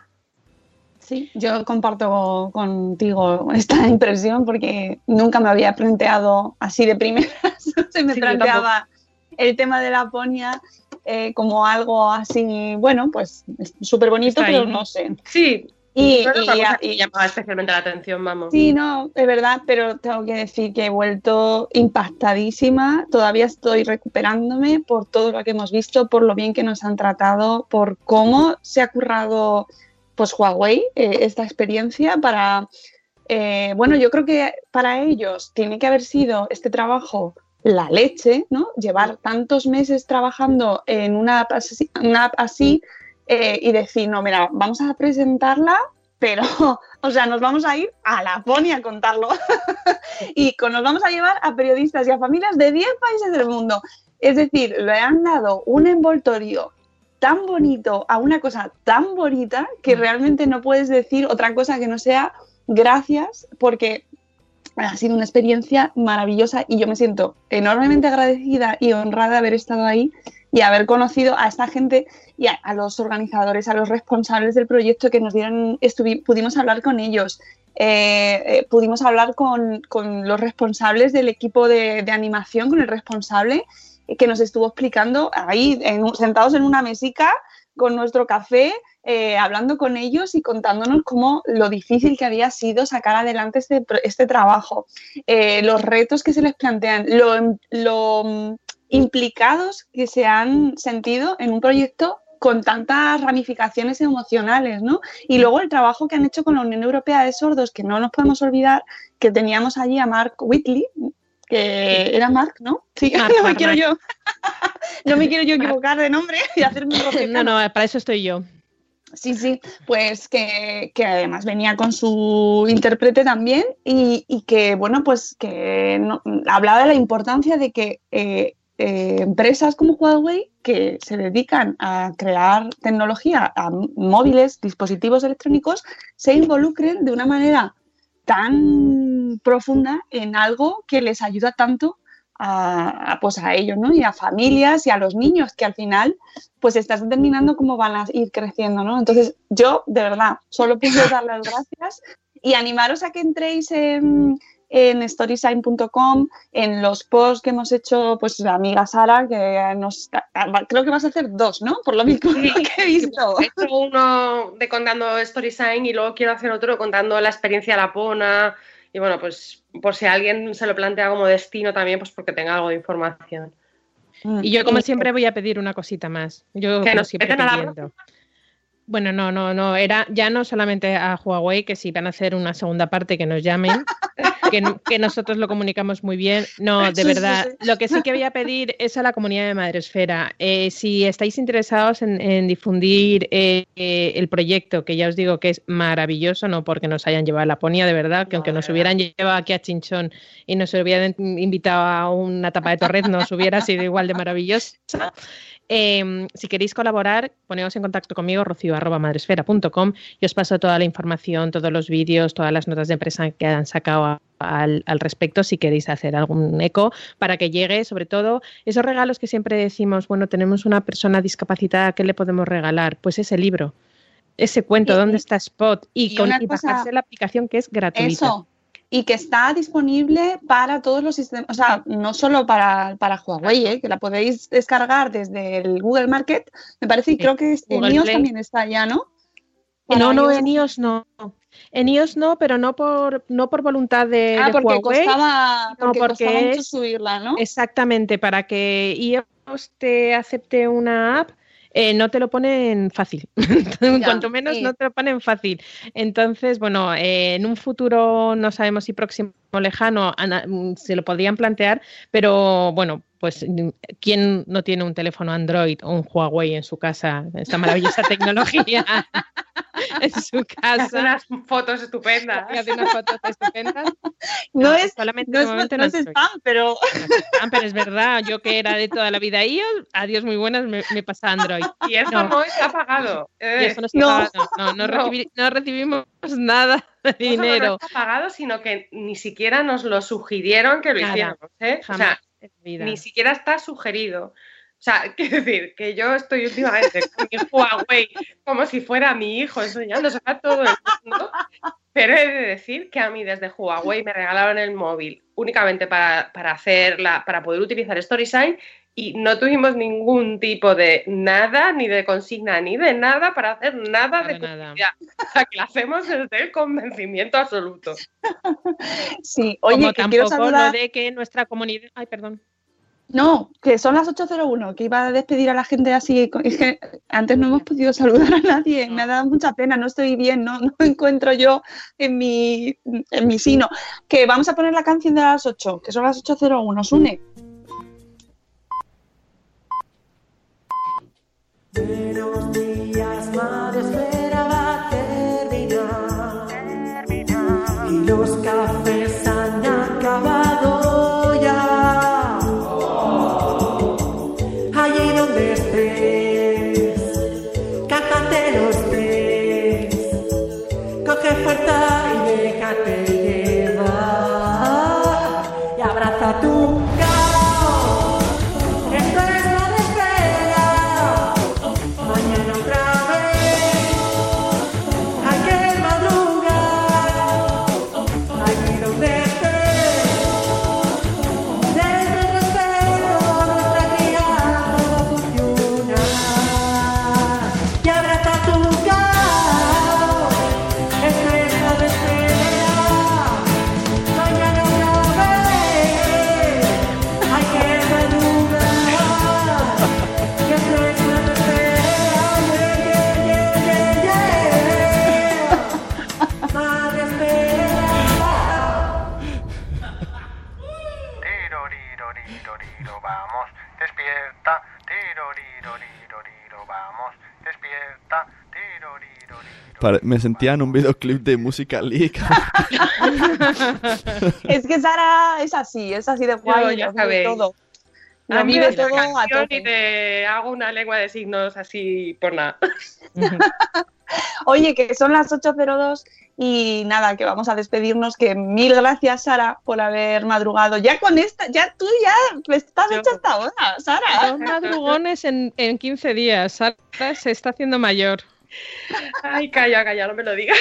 Sí, yo comparto contigo esta [laughs] impresión porque nunca me había planteado así de primeras. [laughs] Se me Sí, planteaba el tema de Laponia eh, como algo así, bueno, pues súper bonito, pero ahí. no sé. Sí, Y, no y- y- me llamaba especialmente la atención, vamos. Sí, no, de verdad, pero tengo que decir que he vuelto impactadísima. Todavía estoy recuperándome por todo lo que hemos visto, por lo bien que nos han tratado, por cómo se ha currado pues Huawei eh, esta experiencia para, eh, bueno, yo creo que para ellos tiene que haber sido este trabajo la leche, ¿no? Llevar tantos meses trabajando en una app así, una así eh, y decir, no, mira, vamos a presentarla, pero, [laughs] o sea, nos vamos a ir a Laponia a contarlo. [laughs] y con- nos vamos a llevar a periodistas y a familias de 10 países del mundo. Es decir, le han dado un envoltorio tan bonito a una cosa tan bonita que realmente no puedes decir otra cosa que no sea gracias porque ha sido una experiencia maravillosa y yo me siento enormemente agradecida y honrada de haber estado ahí y haber conocido a esta gente y a, a los organizadores, a los responsables del proyecto que nos dieron, pudimos hablar con ellos, eh, eh, pudimos hablar con, con los responsables del equipo de, de animación, con el responsable que nos estuvo explicando ahí, en sentados en una mesica con nuestro café, eh, hablando con ellos y contándonos cómo lo difícil que había sido sacar adelante este, este trabajo, eh, los retos que se les plantean, lo, lo, mm, implicados que se han sentido en un proyecto con tantas ramificaciones emocionales, ¿no? Y luego el trabajo que han hecho con la Unión Europea de Sordos, que no nos podemos olvidar que teníamos allí a Mark Whitley, que era Mark, ¿no? Sí, Mark, [laughs] no me Mark, quiero Mark. yo, [laughs] no me quiero yo equivocar de nombre y hacerme un [laughs] No, no, para eso estoy yo. Sí, sí, pues que, que además venía con su intérprete también y, y que, bueno, pues que no- hablaba de la importancia de que eh, eh, empresas como Huawei que se dedican a crear tecnología a móviles, dispositivos electrónicos, se involucren de una manera tan profunda en algo que les ayuda tanto a, pues a ellos, ¿no? Y a familias y a los niños, que al final, pues estás determinando cómo van a ir creciendo, ¿no? Entonces, yo, de verdad, solo puedo dar las gracias y animaros a que entréis en, en storysign.com, en los posts que hemos hecho, pues la amiga Sara, que nos creo que vas a hacer dos, ¿no? Por lo mismo [laughs] que he visto. He hecho uno de contando Storysign y luego quiero hacer otro contando la experiencia lapona. Y bueno, pues por si alguien se lo plantea como destino también, pues porque tenga algo de información. Y yo, como siempre, voy a pedir una cosita más. Yo, ¿Que nos siempre, pidiendo. Bueno, no, no, no, era ya no solamente a Huawei, que si van a hacer una segunda parte que nos llamen, [laughs] que, no- que nosotros lo comunicamos muy bien. No, de Sí, verdad, sí. lo que sí que voy a pedir es a la comunidad de Madresfera. Eh, si estáis interesados en, en difundir eh, el proyecto, que ya os digo que es maravilloso, no porque nos hayan llevado a Laponia, de verdad, que aunque nos hubieran llevado aquí a Chinchón y nos hubieran invitado a una tapa de torred, nos hubiera sido igual de maravillosa. Eh, si queréis colaborar, poneos en contacto conmigo, rocío.madresfera.com y os paso toda la información, todos los vídeos, todas las notas de empresa que han sacado a- al, al respecto, si queréis hacer algún eco, para que llegue, sobre todo, esos regalos que siempre decimos, bueno, tenemos una persona discapacitada, ¿qué le podemos regalar? Pues ese libro, ese cuento, Y- ¿dónde está Spot? Y, y con, y cosa- la aplicación que es gratuita. Eso. Y que está disponible para todos los sistemas, o sea, no solo para, para Huawei, ¿eh? que la podéis descargar desde el Google Market, me parece, y creo que en iOS también está ya, ¿no? No, no, iOS. en iOS no. En iOS no, pero no por, no por voluntad de, Ah, de porque Huawei. costaba, no, porque porque costaba mucho es- subirla, ¿no? Exactamente, para que iOS te acepte una app, eh, no te lo ponen fácil. [laughs] Cuanto menos sí. no te lo ponen fácil. Entonces, bueno, eh, en un futuro no sabemos si próximo o lejano mm, se lo podrían plantear, pero bueno, pues mm, ¿quién no tiene un teléfono Android o un Huawei en su casa? Esta maravillosa [laughs] tecnología [laughs] en su Hace casa. unas fotos estupendas. Y hace unas fotos estupendas. [laughs] No pues es, solamente no es, momento no es spam, pero Ah, pero es verdad, yo que era de toda la vida iOS, adiós muy buenas, me, me pasa Android. [laughs] Y eso No. no, está pagado. Y eh. eso no, está No. pagado, no, no, No. recibi- no recibimos nada de No solo no dinero. está pagado, sino que ni siquiera nos lo sugirieron que lo Nada. hiciéramos. ¿eh? O sea, ni siquiera está sugerido. O sea, [laughs] quiero decir que yo estoy últimamente con mi Huawei como si fuera mi hijo enseñándose a todo el mundo. Pero he de decir que a mí desde Huawei me regalaron el móvil únicamente para, para hacer la, para poder utilizar StorySign y no tuvimos ningún tipo de nada, ni de consigna, ni de nada para hacer nada Para de nada. O sea, que lo hacemos desde el convencimiento absoluto. sí. Oye, Como que quiero tampoco saludar. lo de que nuestra comunidad. Ay, perdón. No, que son las 8.01, que iba a despedir a la gente así. Es que antes no hemos podido saludar a nadie, me ha dado mucha pena, no estoy bien, no, no me encuentro yo en mi, en mi sino. Que vamos a poner la canción de las 8, que son las 8.01, Sune. Días, terminar. Y los cafés han acabado me sentía en un videoclip de Música League. [laughs] Es que Sara es así, es así de guay, ya vive sabéis. todo. A mí me todo la a y te hago una lengua de signos así por nada. [laughs] Oye, que son las 8.02 y nada, que vamos a despedirnos. Que mil gracias, Sara, por haber madrugado. Ya con esta, ya tú ya estás hecha hasta ahora, Sara. Dos madrugones en, en 15 días. Sara se está haciendo mayor. Ay, calla, calla, no me lo digas.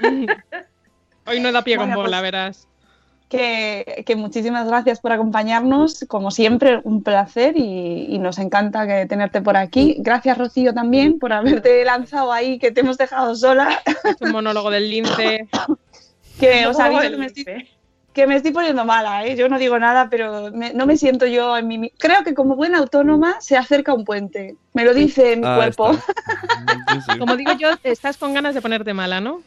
[laughs] Hoy no da pie con Bueno, bola, pues- verás. Que, que muchísimas gracias por acompañarnos. Como siempre, un placer y, y nos encanta que tenerte por aquí. Gracias, Rocío, también por haberte lanzado ahí, que te hemos dejado sola. Es un monólogo del lince. Que os aviso el que me estoy lince. Que me estoy poniendo mala, ¿eh? Yo no digo nada, pero me- no me siento yo en mi... Creo que como buena autónoma se acerca un puente. Me lo dice mi Ah, cuerpo. está. [laughs] Sí, sí. Como digo yo, estás con ganas de ponerte mala, ¿no?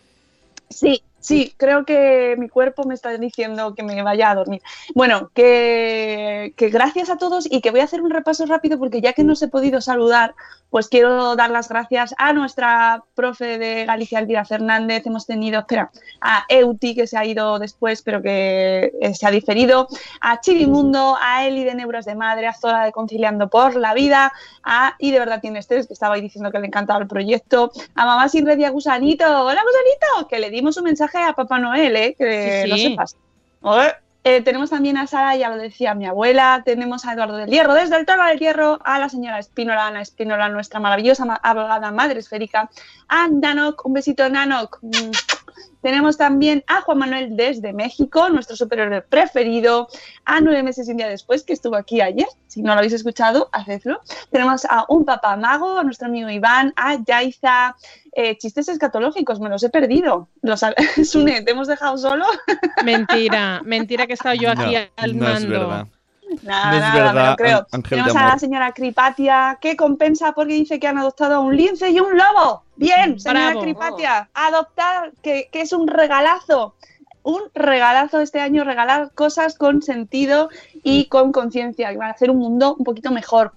Sí, sí, creo que mi cuerpo me está diciendo que me vaya a dormir. Bueno, que, que gracias a todos y que voy a hacer un repaso rápido porque ya que no os he podido saludar, pues quiero dar las gracias a nuestra profe de Galicia, Elvira Fernández. Hemos tenido, espera, a Euti, que se ha ido después, pero que eh, se ha diferido, a Chivimundo, a Eli de Neuras de Madre, a Zora de Conciliando por la Vida, a Y de verdad tiene estrés, que estaba ahí diciendo que le encantaba el proyecto, a Mamá Sin Red y a Gusanito, hola Gusanito, que le dimos un mensaje a Papá Noel, ¿eh? que Sí, lo sepas. Eh, tenemos también a Sara, ya lo decía mi abuela, tenemos a Eduardo del Hierro, desde el Toro del Hierro, a la señora Espínola, Ana Espínola, nuestra maravillosa ma- abogada madre esférica, a Nanok, un besito Nanok. Mm. Tenemos también a Juan Manuel desde México, nuestro superhéroe preferido, a nueve meses y un día después, que estuvo aquí ayer. Si no lo habéis escuchado, hacedlo. Tenemos a un papá mago, a nuestro amigo Iván, a Yaiza, eh, chistes escatológicos, me los he perdido. Los, [laughs] Sune, ¿te hemos dejado solo? [laughs] Mentira, mentira que he estado yo aquí No, al no es mando. verdad. Nada, No es nada, me lo creo. Ángel Tenemos de a la señora Cripatia, que compensa porque dice que han adoptado a un lince y un lobo. Bien, señora Bravo. Cripatia, adoptar, que, que es un regalazo. Un regalazo este año, regalar cosas con sentido y con conciencia, que van a hacer un mundo un poquito mejor.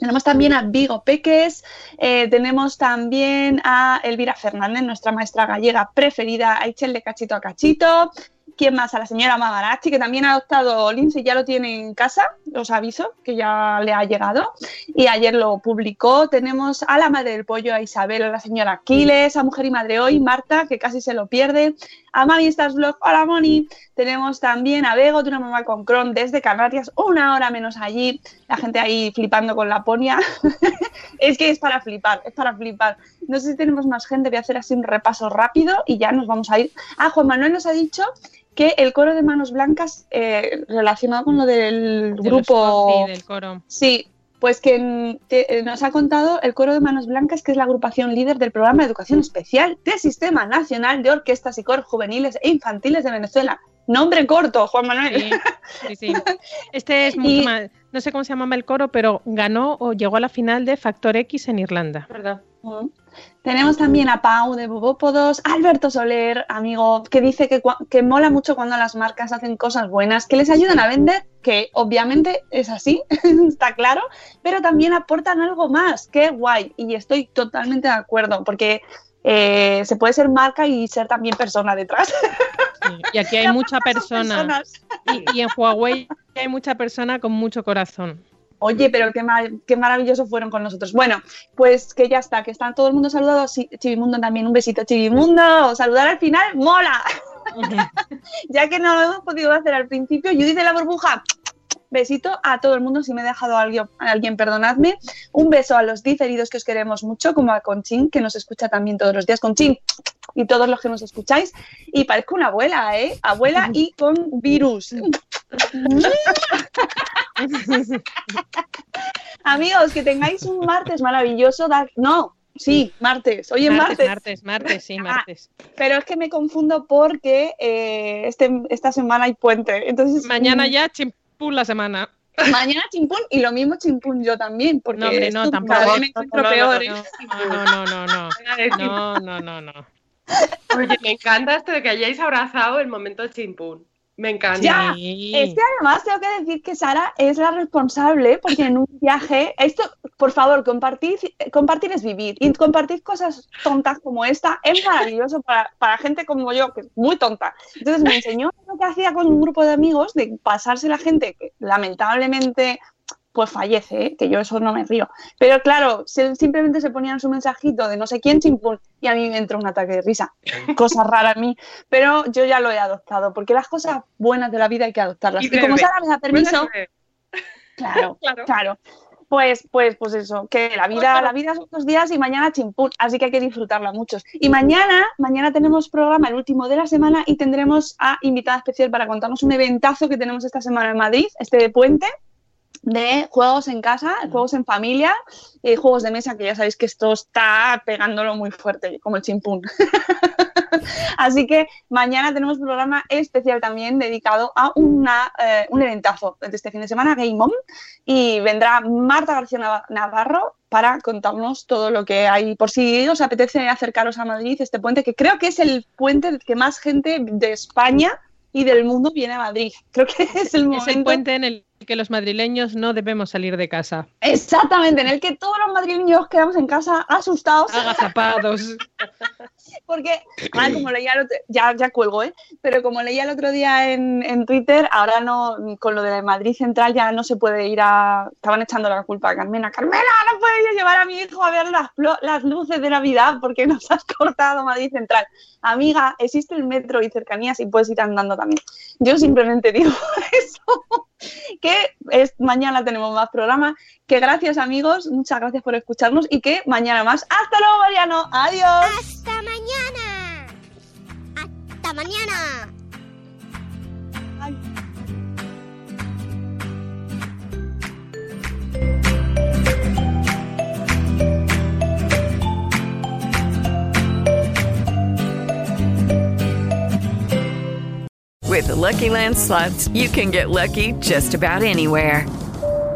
Tenemos también a Vigo Peques, eh, tenemos también a Elvira Fernández, nuestra maestra gallega preferida, a Ichel de Cachito a Cachito. ¿Quién más? A la señora Mamarachi, que también ha adoptado Lince y ya lo tiene en casa, os aviso, que ya le ha llegado. Y ayer lo publicó. Tenemos a la madre del pollo, a Isabel, a la señora Aquiles, a Mujer y Madre Hoy, Marta, que casi se lo pierde, a Mami Stars Vlog, hola Moni. Tenemos también a Bego, de una mamá con Cron, desde Canarias, una hora menos allí. La gente ahí flipando con la ponia. [laughs] es que es para flipar, es para flipar. No sé si tenemos más gente, voy a hacer así un repaso rápido y ya nos vamos a ir. Ah, Juan Manuel nos ha dicho que el coro de manos blancas, eh, relacionado con lo del De los- grupo... sí, del coro. Sí, pues que eh, nos ha contado el Coro de Manos Blancas, que es la agrupación líder del programa de educación especial del Sistema Nacional de Orquestas y Coros Juveniles e Infantiles de Venezuela. Nombre corto, Juan Manuel. Sí, sí, sí. Este es [laughs] mucho Y- más. No sé cómo se llamaba el coro, pero ganó o llegó a la final de Factor X en Irlanda. ¿Verdad? Mm. Tenemos también a Pau de Bobópodos, Alberto Soler, amigo, que dice que, cua- que mola mucho cuando las marcas hacen cosas buenas, que les ayudan a vender, que obviamente es así, [laughs] está claro, pero también aportan algo más, qué guay, y estoy totalmente de acuerdo, porque eh, se puede ser marca y ser también persona detrás. [laughs] Sí, Y aquí hay [laughs] mucha persona. Y en Huawei hay mucha persona con mucho corazón. Oye, pero qué, ma- qué maravilloso fueron con nosotros. Bueno, pues que ya está, que está todo el mundo saludado. Sí, Chivimundo también, un besito, Chivimundo. Saludar al final, mola. [laughs] ya que no lo hemos podido hacer al principio, Judith de la burbuja. Besito a todo el mundo, si me he dejado a alguien, a alguien, perdonadme. Un beso a los diferidos que os queremos mucho, como a Conchín, que nos escucha también todos los días. Conchín, y todos los que nos escucháis. Y parezco una abuela, ¿eh? Abuela [laughs] y con virus. [laughs] Amigos, que tengáis un martes maravilloso. Dar... No, sí, martes. Hoy es martes, martes. martes, martes, sí, martes. Pero es que me confundo porque eh, este, esta semana hay puente. Entonces, Mañana ya chimpún la semana. Mañana chimpún y lo mismo chimpún yo también. Porque No, hombre, no, tampoco. me encuentro No, peor. ¿eh? No, no, no, no. [laughs] No, no, no, no. Oye, me encanta esto de que hayáis abrazado el momento chimpún. Me encanta. Ya. Es que además tengo que decir que Sara es la responsable porque en un viaje, esto, por favor, compartir, compartir es vivir y compartir cosas tontas como esta es maravilloso para, para gente como yo, que es muy tonta. Entonces me enseñó lo que hacía con un grupo de amigos de pasarse la gente que lamentablemente pues fallece, ¿eh? que yo eso no me río. Pero claro, se- simplemente se ponían su mensajito de no sé quién, chimpún, y a mí me entró un ataque de risa. [laughs] Cosa rara a mí, pero yo ya lo he adoptado, porque las cosas buenas de la vida hay que adoptarlas. Y Y, como. Sara me da permiso, [laughs] claro, [laughs] Claro. claro. Pues, pues, pues eso, que la vida, la vida son dos días y mañana chimpún, así que hay que disfrutarla muchos. Y mañana, mañana tenemos programa, el último de la semana, y tendremos a invitada especial para contarnos un eventazo que tenemos esta semana en Madrid, este de puente, de juegos en casa, juegos en familia, y juegos de mesa, que ya sabéis que esto está pegándolo muy fuerte, como el chimpún. [laughs] Así que mañana tenemos un programa especial también dedicado a una, eh, un eventazo de este fin de semana, Game On, y vendrá Marta García Nav- Navarro para contarnos todo lo que hay. Por si os apetece acercaros a Madrid, este puente, que creo que es el puente que más gente de España y del mundo viene a Madrid. Creo que es el momento. Es el puente en el que los madrileños no debemos salir de casa. Exactamente, en el que todos los madrileños quedamos en casa asustados. Agazapados. [laughs] Porque, ahora como leía el otro, ya, ya cuelgo, ¿eh? Pero como leía el otro día en, en Twitter, ahora no, con lo de Madrid Central ya no se puede ir a. Estaban echando la culpa a Carmena. Carmena, no puedo yo llevar a mi hijo a ver las, las luces de Navidad porque nos has cortado Madrid Central. Amiga, existe el metro y cercanías y puedes ir andando también. Yo simplemente [laughs] digo eso. Que es, mañana tenemos más programa. Que gracias, amigos. Muchas gracias por escucharnos y que mañana más. Hasta luego, Mariano. Adiós. ¡Hasta mañana! ¡Hasta mañana! With the Lucky Land slots, you can get lucky just about anywhere.